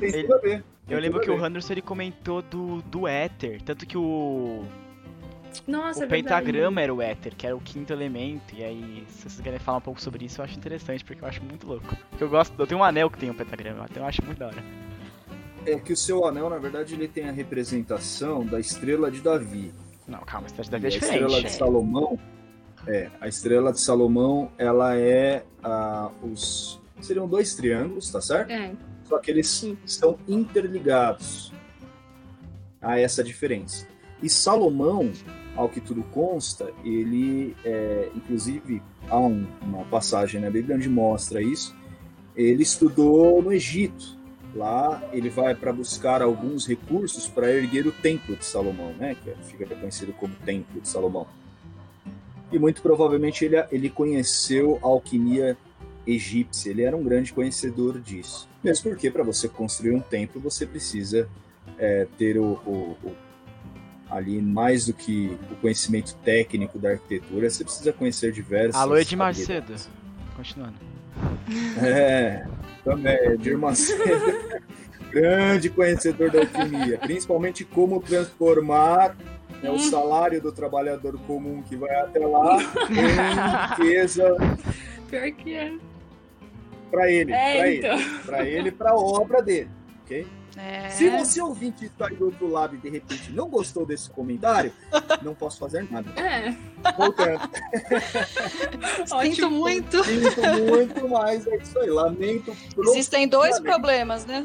ele, eu lembro que o Henderson ele comentou do, do éter, tanto que o nossa, o é pentagrama era o éter, que era o quinto elemento. E aí, se vocês querem falar um pouco sobre isso, eu acho interessante, porque eu acho muito louco. Porque eu gosto, eu tenho um anel que tem um pentagrama, então eu acho muito da hora. É que o seu anel, na verdade, ele tem a representação da estrela de Davi. Não, calma, a estrela de Davi é diferente. A estrela de Salomão, é, a estrela de Salomão, ela é a, os seriam dois triângulos, tá certo? É. Só que eles Sim. estão interligados. Há essa diferença. E Salomão, ao que tudo consta, ele, é, inclusive, há um, uma passagem na Bíblia onde mostra isso. Ele estudou no Egito. Lá ele vai para buscar alguns recursos para erguer o Templo de Salomão, né? Que fica conhecido como Templo de Salomão. E muito provavelmente ele, ele conheceu a alquimia egípcia. Ele era um grande conhecedor disso. Mesmo porque para você construir um templo você precisa é, ter o, o, o ali mais do que o conhecimento técnico da arquitetura, você precisa conhecer diversas. Alô, Edmar Macedo. Continuando. É. também, Edir Macedo, grande conhecedor da alquimia, principalmente como transformar né, o salário do trabalhador comum que vai até lá em riqueza Pior que é. para ele, É, para então. ele, para ele, para a obra dele, ok? É. Se você ouvinte está do outro lado e de repente não gostou desse comentário, não posso fazer nada. É. Voltando, Sinto muito. sinto muito, mas é isso aí. Lamento Existem dois problemas, né,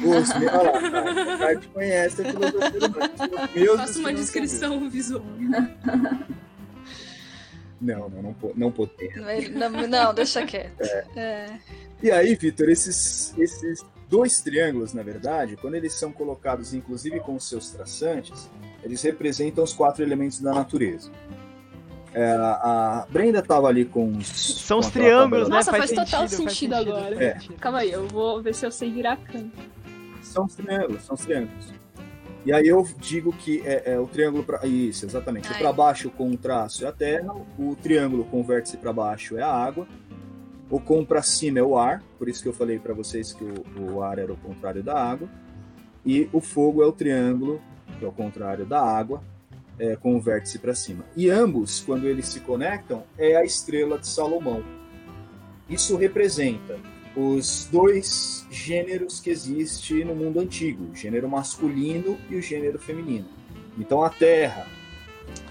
meus, olha lá, o Kart conhece. Os meus Faça uma descrição visual. Não, não, não, não podemos. Não, não, deixa quieto. É. E aí, Vitor, esses, esses dois triângulos, na verdade, quando eles são colocados, inclusive com os seus traçantes, eles representam os quatro elementos da natureza. É, a Brenda estava ali com os. São os com aquela triângulos, tabela- né? Nossa, faz total faz sentido agora. faz É. sentido. Calma aí, eu vou ver se eu sei virar canto. São os triângulos, são os triângulos. E aí eu digo que é, é o triângulo para isso, exatamente. O Ai. para baixo com o traço é a terra, o triângulo com o vértice para baixo é a água, o com para cima é o ar, por isso que eu falei para vocês que o, o ar era o contrário da água, e o fogo é o triângulo, que é o contrário da água, é, com o vértice para cima. E ambos, quando eles se conectam, é a estrela de Salomão. Isso representa os dois gêneros que existem no mundo antigo, o gênero masculino e o gênero feminino. Então a terra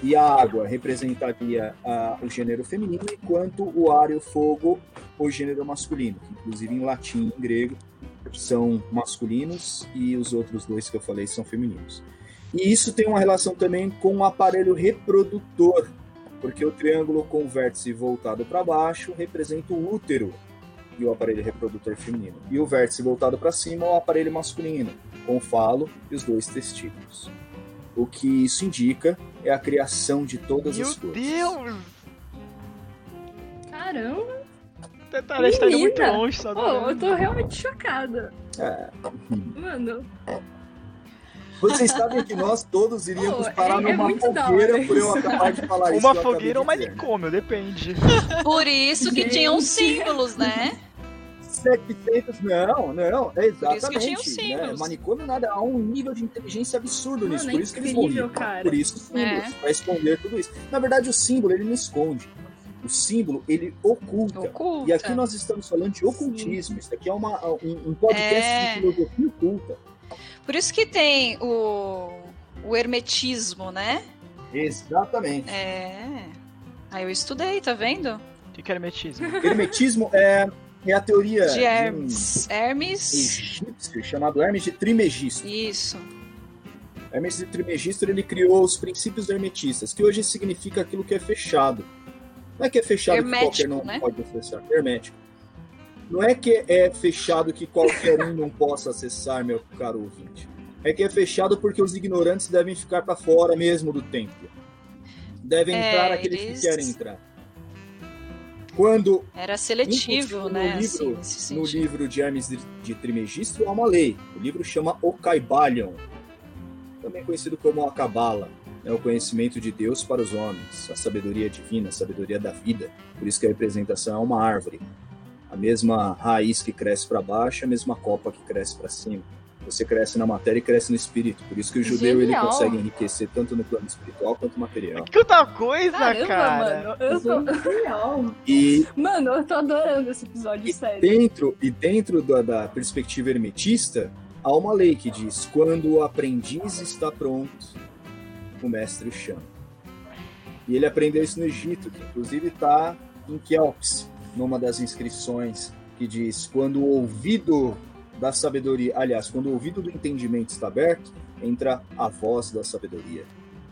e a água representaria ah, o gênero feminino, enquanto o ar e o fogo o gênero masculino, que inclusive em latim e em grego são masculinos e os outros dois que eu falei são femininos. E isso tem uma relação também com o aparelho reprodutor, porque o triângulo com o vértice voltado para baixo representa o útero e o aparelho reprodutor feminino. E o vértice voltado para cima é o aparelho masculino, com o falo e os dois testículos. O que isso indica é a criação de todas Meu as coisas. Deus! Caramba, A gente tá indo muito longe, só Pô, eu tô realmente chocada. É. Mano, Vocês sabem que nós todos iríamos Pô, parar é- é numa muito da fogueira por eu isso. acabar de falar isso. Uma que eu acabei fogueira ou dizer. manicômio, depende. Por isso que Gente. tinham símbolos, né? 700, não, não, é Por isso que tinha os exatamente. Né? Manicômio nada, há um nível de inteligência absurdo nisso, mano, por é isso que eles morriam. cara. Por isso os símbolos, É. para esconder tudo isso. Na verdade, o símbolo, ele não esconde. O símbolo, ele oculta. Oculta. E aqui nós estamos falando de ocultismo. Isso aqui é uma, um, um podcast É. de filosofia oculta. Por isso que tem o, o hermetismo, né? Exatamente. É. Aí eu estudei, tá vendo? O que que é hermetismo? Hermetismo é, é a teoria De um Hermes. Hermes. egípcio chamado Hermes de Trimegisto. Isso. Hermes de Trimegisto ele criou os princípios hermetistas, que hoje significa aquilo que é fechado. Não é que é fechado Hermético, que qualquer um né? pode acessar. Hermético. Não é que é fechado que qualquer um não possa acessar, meu caro ouvinte. É que é fechado porque os ignorantes devem ficar para fora mesmo do templo. Devem É, entrar aqueles eles- que querem entrar. Quando Era seletivo, né? no assim, livro- nesse no livro de Hermes de, Trimegisto há uma lei. O livro chama O Caibalion, também conhecido como a Cabala. É o conhecimento de Deus para os homens, a sabedoria divina, a sabedoria da vida. Por isso que a representação é uma árvore. A mesma raiz que cresce para baixo, a mesma copa que cresce para cima. Você cresce na matéria e cresce no espírito. Por isso que o judeu ele Genial. consegue enriquecer tanto no plano espiritual quanto material. Que outra coisa, Caramba, cara! mano. Eu tô... Genial. E Mano, eu tô adorando esse episódio, sério. dentro e dentro da, da perspectiva hermetista há uma lei que diz quando o aprendiz está pronto o mestre o chama e ele aprendeu isso no Egito que inclusive está em Kelps numa das inscrições que diz quando o ouvido da sabedoria aliás quando o ouvido do entendimento está aberto entra a voz da sabedoria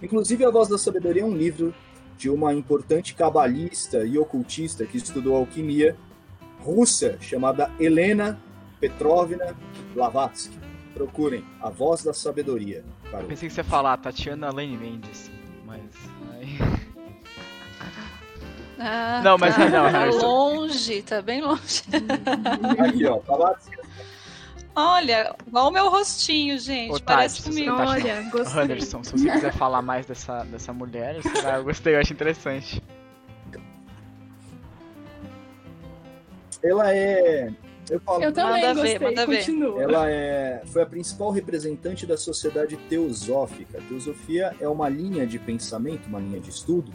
inclusive a voz da sabedoria é um livro de uma importante cabalista e ocultista que estudou alquimia russa chamada Helena Petrovna Blavatsky. Procurem A Voz da Sabedoria. Pensei que você ia falar Tatiana Lane Mendes, mas. aí- Ah, Não, mas tá, não, tá Harrison. longe, tá bem longe. aqui, ó. Blavatsky. Olha, igual o meu rostinho, gente. Ô, parece Tati, comigo. tá- Olha, gostei. Anderson, se você quiser falar mais dessa, dessa mulher, eu gostei, eu acho interessante. Ela é Eu falo, Eu também Manda ver, gostei, manda ver. continua. ela é, foi a principal representante da sociedade teosófica. A teosofia é uma linha de pensamento, uma linha de estudo,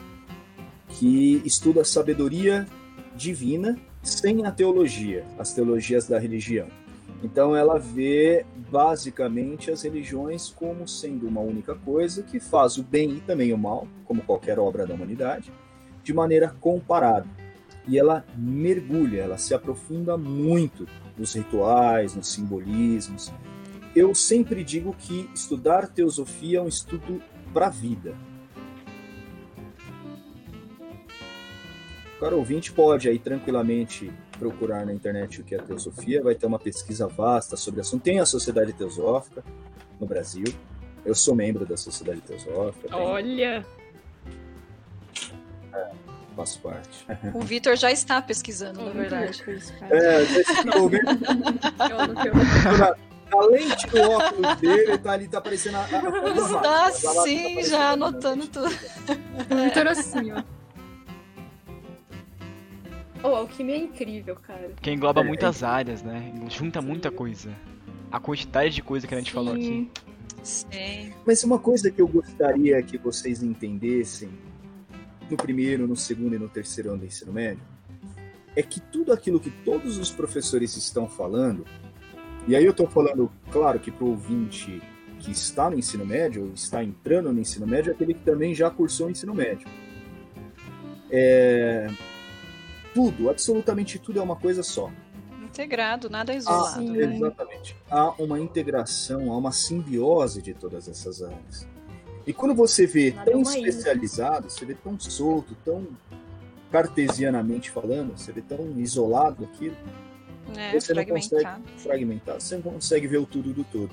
que estuda a sabedoria divina sem a teologia, as teologias da religião. Então ela vê basicamente as religiões como sendo uma única coisa que faz o bem e também o mal, como qualquer obra da humanidade, de maneira comparada. E ela mergulha, ela se aprofunda muito nos rituais, nos simbolismos. Eu sempre digo que estudar teosofia é um estudo para a vida. O cara ouvinte pode aí tranquilamente procurar na internet o que é teosofia, vai ter uma pesquisa vasta sobre o assunto. Tem a Sociedade Teosófica no Brasil. Eu sou membro da Sociedade Teosófica, tenho- Olha, faço parte. O Vitor já está pesquisando, na verdade. É, não tenho- a lente do óculos dele tá ali, tá aparecendo a, a, a- Ah, sim, já anotando tudo. Vitor assim, ó. Oh, a alquimia é incrível, cara. Que engloba É, muitas áreas, né? Junta muita coisa. A quantidade de coisa que a gente falou aqui. Sim. Sim. Mas uma coisa que eu gostaria que vocês entendessem no primeiro, no segundo e no terceiro ano do ensino médio é que tudo aquilo que todos os professores estão falando, e aí eu estou falando, claro, que para o ouvinte que está no ensino médio, ou está entrando no ensino médio, é aquele que também já cursou o ensino médio. É, Tudo, absolutamente tudo é uma coisa só. Integrado, nada Há, isolado. sim. né? exatamente. Há uma integração, há uma simbiose de todas essas áreas. E quando você vê Nada é tão ilha. especializado, você vê tão solto, tão cartesianamente falando, você vê tão isolado aquilo, É, Você não fragmentado. fragmentado, você não consegue ver o tudo do todo.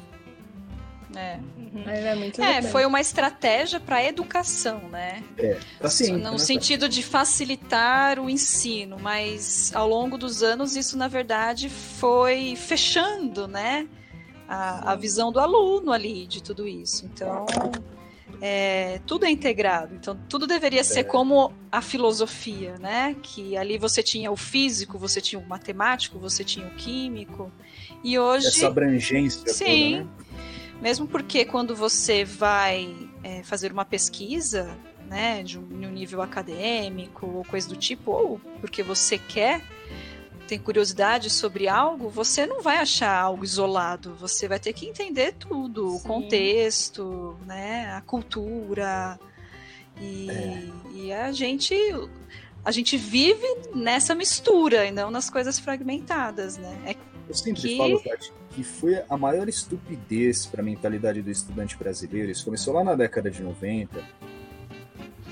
É. Mas é muito É, foi uma estratégia para a educação, né? Assim, no né? sentido de facilitar o ensino, mas ao longo dos anos isso na verdade foi fechando, né, a, a visão do aluno ali de tudo isso. Então é, tudo é integrado. Então tudo deveria ser É. como a filosofia, né? Que ali você tinha o físico, você tinha o matemático, você tinha o químico. E hoje essa abrangência Sim. toda, né? Mesmo porque quando você vai é, fazer uma pesquisa, né, de um, em um nível acadêmico ou coisa do tipo, ou porque você quer, tem curiosidade sobre algo, você não vai achar algo isolado, você vai ter que entender tudo, o Sim. contexto, né, a cultura. E, É. e a gente a gente vive nessa mistura e não nas coisas fragmentadas, né? É Eu sempre que- falo, Tati, que foi a maior estupidez para a mentalidade do estudante brasileiro. Isso começou lá na década de 90.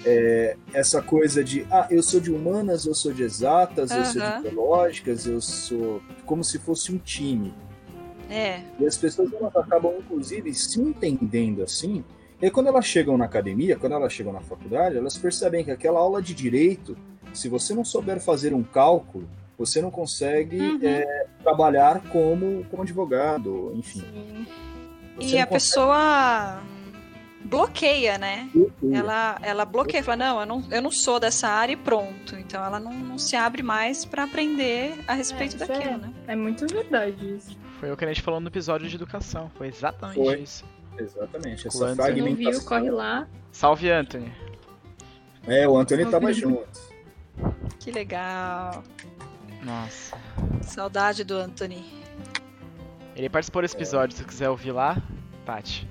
É, essa coisa de, ah, eu sou de humanas, eu sou de exatas, eu sou de biológicas, eu sou. como se fosse um time. é, E as pessoas acabam, inclusive, se entendendo assim. E quando elas chegam na academia, quando elas chegam na faculdade, elas percebem que aquela aula de direito, se você não souber fazer um cálculo, você não consegue Uhum. é, trabalhar como, como advogado, enfim. Sim. Você e a pessoa bloqueia, né? consegue- Ela, ela bloqueia, fala, não eu, não, eu não sou dessa área e pronto. Então ela não, não se abre mais para aprender a respeito É, daquilo, é- né? É muito verdade isso. Foi o que a gente falou no episódio de educação. Foi exatamente Foi. isso. Exatamente, essa Quando você Não viu, fragmentação. corre lá. Salve, Anthony. É, o tava Salve. junto. Que legal. Nossa. Saudade do Anthony. Ele participou desse episódio, se você quiser ouvir lá, Tati.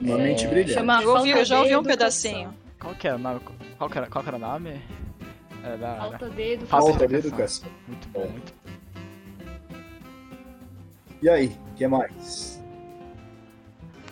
Uma mente É, brilhante. chama Eu, ouvi, eu já ouvi um pedacinho. Qual que era o nome? Qual que era, qual que era o nome? Era da... Falta de educação. Falta de educação. Muito bom, É. muito E aí, o que mais?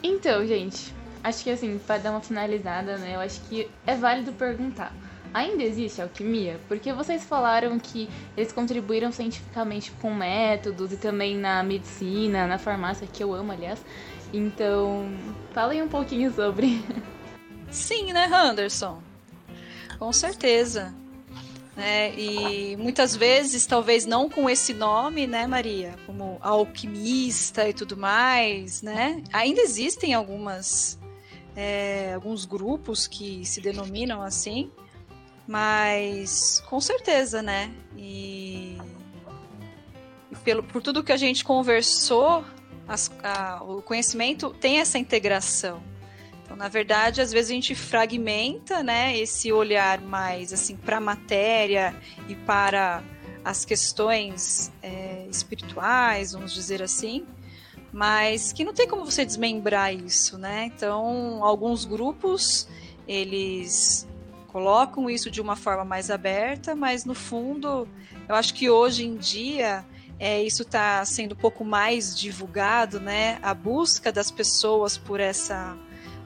Então, gente, acho que assim, para dar uma finalizada, né, eu acho que é válido perguntar. Ainda existe alquimia? Porque vocês falaram que eles contribuíram cientificamente com métodos e também na medicina, na farmácia, que eu amo, aliás. Então, falem um pouquinho sobre. Sim, né, Anderson? Com certeza. Né? E muitas vezes, talvez não com esse nome, né, Maria? Como alquimista e tudo mais, né? Ainda existem algumas, é, alguns grupos que se denominam assim, mas com certeza, né? E, e pelo, por tudo que a gente conversou, as, a, o conhecimento tem essa integração. Então, na verdade, às vezes a gente fragmenta, né, esse olhar mais assim para a matéria e para as questões é, espirituais, vamos dizer assim, mas que não tem como você desmembrar isso, né? Então, alguns grupos eles colocam isso de uma forma mais aberta, mas no fundo, eu acho que hoje em dia é, isso está sendo um pouco mais divulgado, né? A busca das pessoas por essa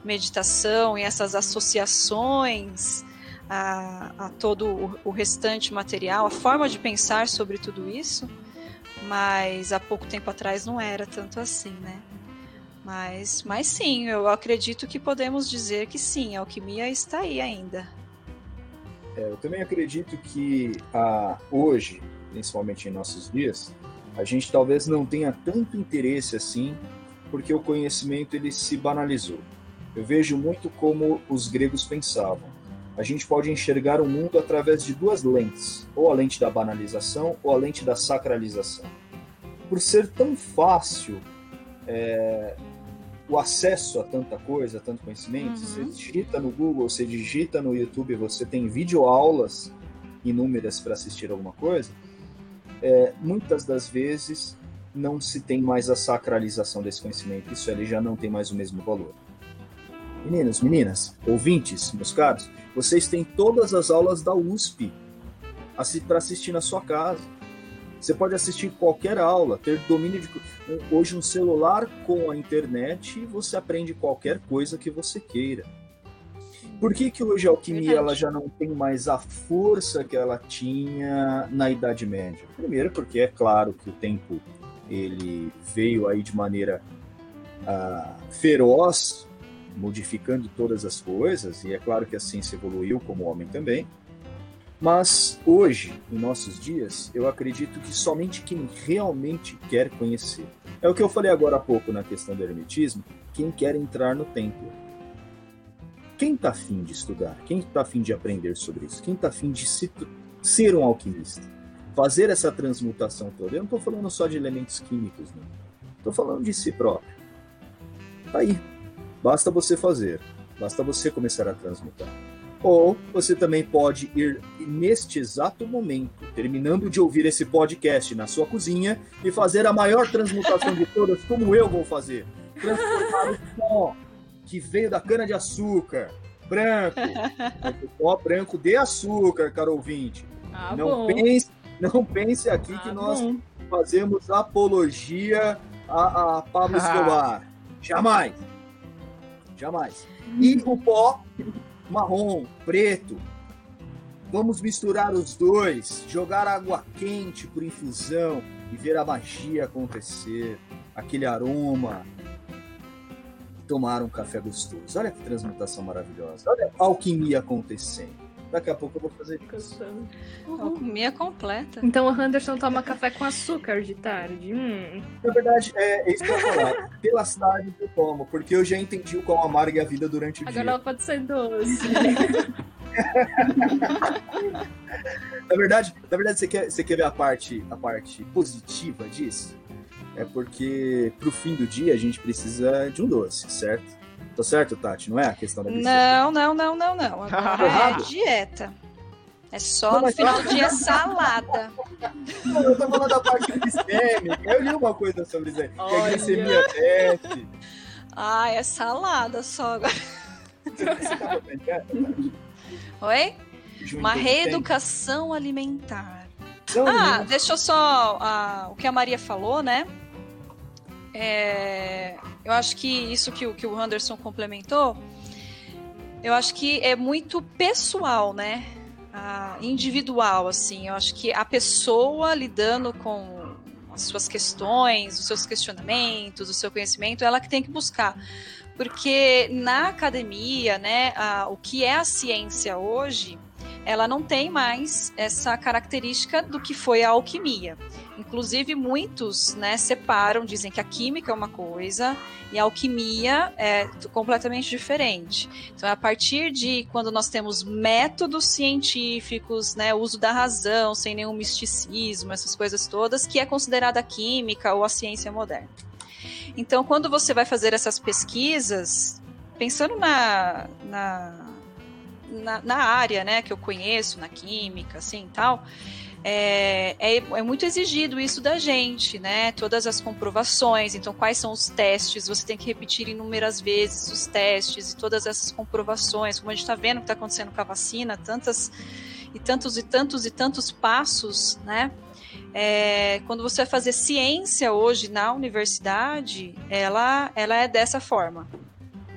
meditação e essas associações a, a todo o, o restante material, a forma de pensar sobre tudo isso, mas há pouco tempo atrás não era tanto assim, né? Mas, mas sim, eu acredito que podemos dizer que sim, a alquimia está aí ainda. É, eu também acredito que ah, hoje, principalmente em nossos dias, a gente talvez não tenha tanto interesse assim, porque o conhecimento ele se banalizou. Eu vejo muito como os gregos pensavam. A gente pode enxergar o mundo através de duas lentes, ou a lente da banalização ou a lente da sacralização. Por ser tão fácil é, o acesso a tanta coisa, a tanto conhecimento, uhum. você digita no Google, você digita no YouTube, você tem videoaulas inúmeras para assistir alguma coisa, é, muitas das vezes não se tem mais a sacralização desse conhecimento, isso ali já não tem mais o mesmo valor. Meninos, meninas, ouvintes, meus caros, vocês têm todas as aulas da USP para assistir na sua casa. Você pode assistir qualquer aula, ter domínio de. Hoje, um celular com a internet, você aprende qualquer coisa que você queira. Por que, que hoje a alquimia ela já não tem mais a força que ela tinha na Idade Média? Primeiro, porque é claro que o tempo ele veio aí de maneira uh, feroz modificando todas as coisas, e é claro que a ciência evoluiu como o homem também. Mas hoje, em nossos dias, eu acredito que somente quem realmente quer conhecer. É o que eu falei agora há pouco na questão do hermetismo, quem quer entrar no templo. Quem está afim de estudar? Quem está afim de aprender sobre isso? Quem está afim de se, ser um alquimista? Fazer essa transmutação toda. Eu não estou falando só de elementos químicos, não. Estou falando de si próprio. Tá aí, Basta você fazer, basta você começar a transmutar. Ou você também pode ir neste exato momento, terminando de ouvir esse podcast na sua cozinha, e fazer a maior transmutação de todas, como eu vou fazer. Transformar o pó que veio da cana-de-açúcar, branco, o pó branco de açúcar, caro ouvinte. Ah, não, pense, não pense aqui ah, que nós bom. fazemos apologia a, a Pablo Escobar. Jamais. Jamais. E o pó marrom, preto. Vamos misturar os dois, jogar água quente por infusão e ver a magia acontecer, aquele aroma. Tomar um café gostoso. Olha que transmutação maravilhosa. Olha a alquimia acontecendo. Daqui a pouco eu vou fazer isso. Uhum. Alcumia completa. Então o Anderson toma café com açúcar de tarde. Hum. Na verdade, é, isso que eu ia falar. Pelas tardes eu tomo, porque eu já entendi o quão amarga é a vida durante o Agora dia. Agora pode ser doce. na verdade, na verdade você, quer, você quer ver a parte, a parte positiva disso? É porque pro fim do dia a gente precisa de um doce, certo? Tô certo, Tati? Não é a questão da Não, não, não, não, não. Agora é dieta. É só não, no final do dia salada. Não, eu tô falando da parte glicêmica. Eu li uma coisa sobre isso aí. Que a glicemia desce. Ah, é salada só agora. Oi? Uma reeducação alimentar. ah, deixa eu só. Ah, o que a Maria falou, né? É, eu acho que isso que, que o Anderson complementou, eu acho que é muito pessoal, né? Ah, individual, assim. Eu acho que a pessoa lidando com as suas questões, os seus questionamentos, o seu conhecimento, ela que tem que buscar. Porque na academia, né, a, o que é a ciência hoje, ela não tem mais essa característica do que foi a alquimia. Inclusive, muitos né, separam, dizem que a química é uma coisa e a alquimia é completamente diferente. Então, é a partir de quando nós temos métodos científicos, né, uso da razão, sem nenhum misticismo, essas coisas todas, que é considerada a química ou a ciência moderna. Então, quando você vai fazer essas pesquisas, pensando na, na, na, na área né, que eu conheço, na química, assim tal é, é, é, muito exigido isso da gente, né? Todas as comprovações, então quais são os testes, você tem que repetir inúmeras vezes os testes e todas essas comprovações, como a gente está vendo que está acontecendo com a vacina, tantas e tantos e tantos e tantos passos, né? É, quando você vai fazer ciência hoje na universidade, ela, ela é dessa forma,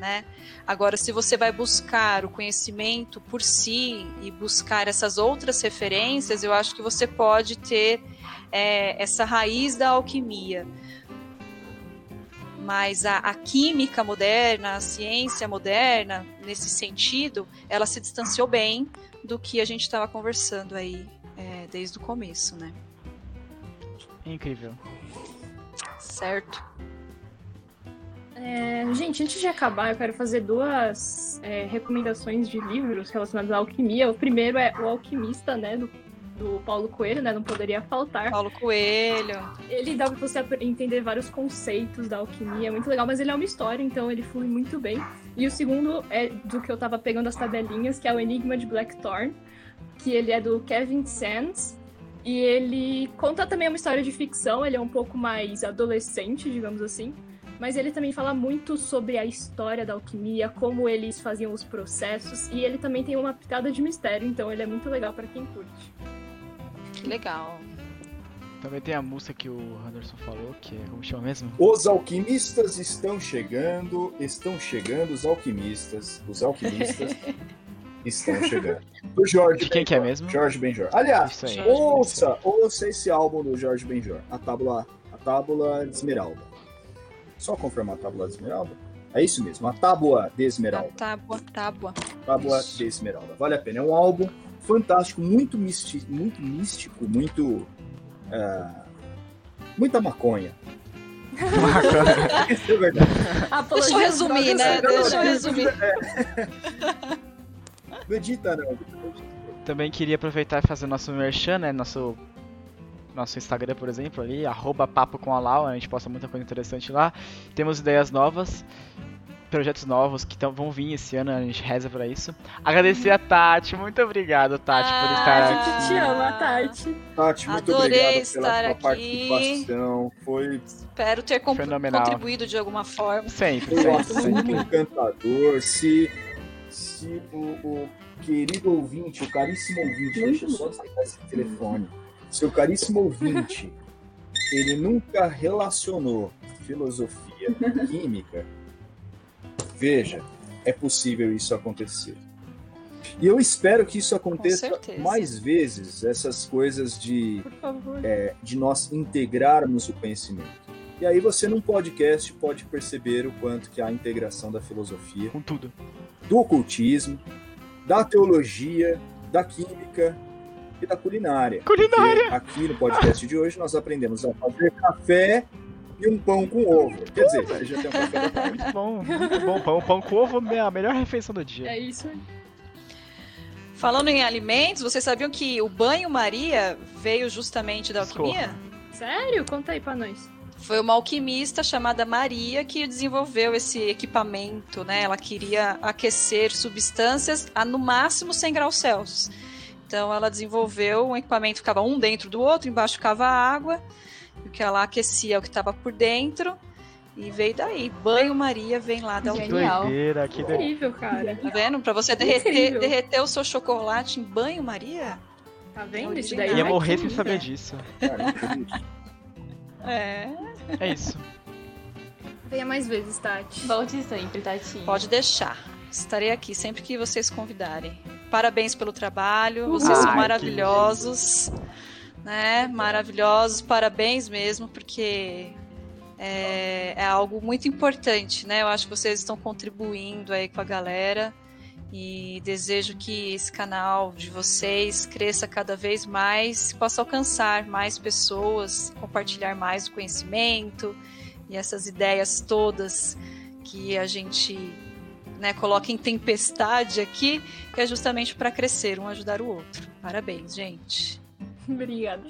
né? Agora, se você vai buscar o conhecimento por si e buscar essas outras referências, eu acho que você pode ter é, essa raiz da alquimia. Mas a, a, química moderna, a ciência moderna, nesse sentido, ela se distanciou bem do que a gente estava conversando aí é, desde o começo, né? Incrível. Certo. É, gente, antes de acabar, eu quero fazer duas é, recomendações de livros relacionados à alquimia. O primeiro é O Alquimista, né, do, do Paulo Coelho, né, não poderia faltar. Paulo Coelho. Ele dá pra você entender vários conceitos da alquimia, é muito legal, mas ele é uma história, então ele flui muito bem. E o segundo é do que eu tava pegando as tabelinhas, que é o Enigma de Blackthorn, que ele é do Kevin Sands, e ele conta também uma história de ficção, ele é um pouco mais adolescente, digamos assim mas ele também fala muito sobre a história da alquimia, como eles faziam os processos, e ele também tem uma pitada de mistério, então ele é muito legal para quem curte. Que legal. Também tem a música que o Anderson falou, que é como chama mesmo? Os alquimistas estão chegando, estão chegando os alquimistas, os alquimistas estão chegando. Do Jorge De quem que é mesmo? Jorge Benjor. Aliás, ouça, ouça esse álbum do Jorge Benjor, a tábula, a tábula de Esmeralda. Só confirmar a tábua de esmeralda? É isso mesmo, a tábua de esmeralda. A tábua, tábua. Tábua isso. de esmeralda. Vale a pena. É um álbum fantástico, muito, místico, muito místico, muito. Uh, muita maconha. Isso é verdade. Deixa eu resumir, né? Deixa eu resumir. Não edita, não. Também queria aproveitar e fazer nosso merchan, né? Nosso nosso Instagram, por exemplo, ali, arroba papo com a Lau, a gente posta muita coisa interessante lá. Temos ideias novas, projetos novos que tão, vão vir esse ano, a gente reza pra isso. Agradecer a Tati, muito obrigado, Tati, ah, por estar aqui. A gente te ama, Tati. Tati, muito Adorei obrigado estar pela aqui. participação. Foi. Espero ter contribuído de alguma forma. Sempre, Foi sempre, sempre. encantador. Se, se o, o, querido ouvinte, o caríssimo ouvinte, deixa eu só desligar esse telefone seu caríssimo ouvinte, ele nunca relacionou filosofia e química, veja, é possível isso acontecer. E eu espero que isso aconteça mais vezes, essas coisas de, é, de nós integrarmos o conhecimento. E aí você num podcast pode perceber o quanto que há a integração da filosofia, Com tudo. do ocultismo, da teologia, da química e da culinária. Culinária! Porque aqui no podcast de hoje nós aprendemos a fazer café e um pão com ovo. Quer dizer, você já tem um café da tarde. Muito bom, muito bom. Pão, pão com ovo é a melhor refeição do dia. É isso aí. Falando em alimentos, vocês sabiam que o banho-maria veio justamente da alquimia? Sério? Conta aí pra nós. Foi uma alquimista chamada Maria que desenvolveu esse equipamento, né? Ela queria aquecer substâncias a no máximo 100 graus Celsius. Então ela desenvolveu um equipamento que ficava um dentro do outro, embaixo ficava água, o que ela aquecia o que estava por dentro. E veio daí. Banho-maria vem lá da. Genial. doideira, que. Incrível, cara. Tá vendo? Pra você derreter, Incrível. derreter o seu chocolate em banho-maria. Tá vendo? Isso daí Ia é morrer sem química. saber disso. Incrível. É. É isso. Venha mais vezes, Tati. Volte sempre, Tatinha. Pode deixar. Estarei aqui sempre que vocês convidarem. Parabéns pelo trabalho. Vocês são maravilhosos. Né? Maravilhosos. Parabéns mesmo, porque é, é algo muito importante, né? Eu acho que vocês estão contribuindo aí com a galera. e desejo que esse canal de vocês cresça cada vez mais, possa alcançar mais pessoas, compartilhar mais o conhecimento e essas ideias todas que a gente né, coloca em tempestade aqui, que é justamente para crescer, um ajudar o outro. Parabéns, gente. Obrigada.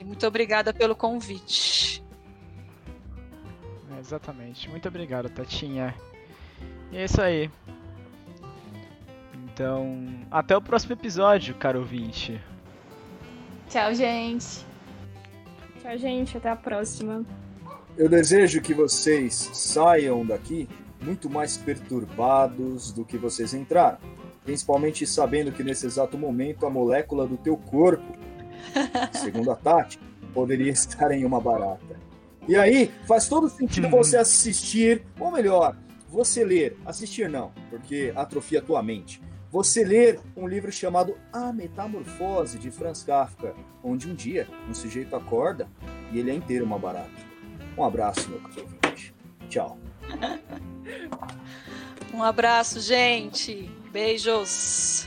E muito obrigada pelo convite. É, exatamente. Muito obrigado, Tatinha. E é isso aí. Então, até o próximo episódio, caro ouvinte. Tchau, gente. Tchau, gente. Até a próxima. Eu desejo que vocês saiam daqui muito mais perturbados do que vocês entraram. Principalmente sabendo que nesse exato momento a molécula do teu corpo, segundo a Tati, poderia estar em uma barata. E aí faz todo sentido você assistir, ou melhor, você ler, assistir não, porque atrofia a tua mente. Você ler um livro chamado A Metamorfose de Franz Kafka, onde um dia um sujeito acorda e ele é inteiro uma barata. Um abraço, meu caro ouvinte. Tchau. Um abraço, gente. Beijos.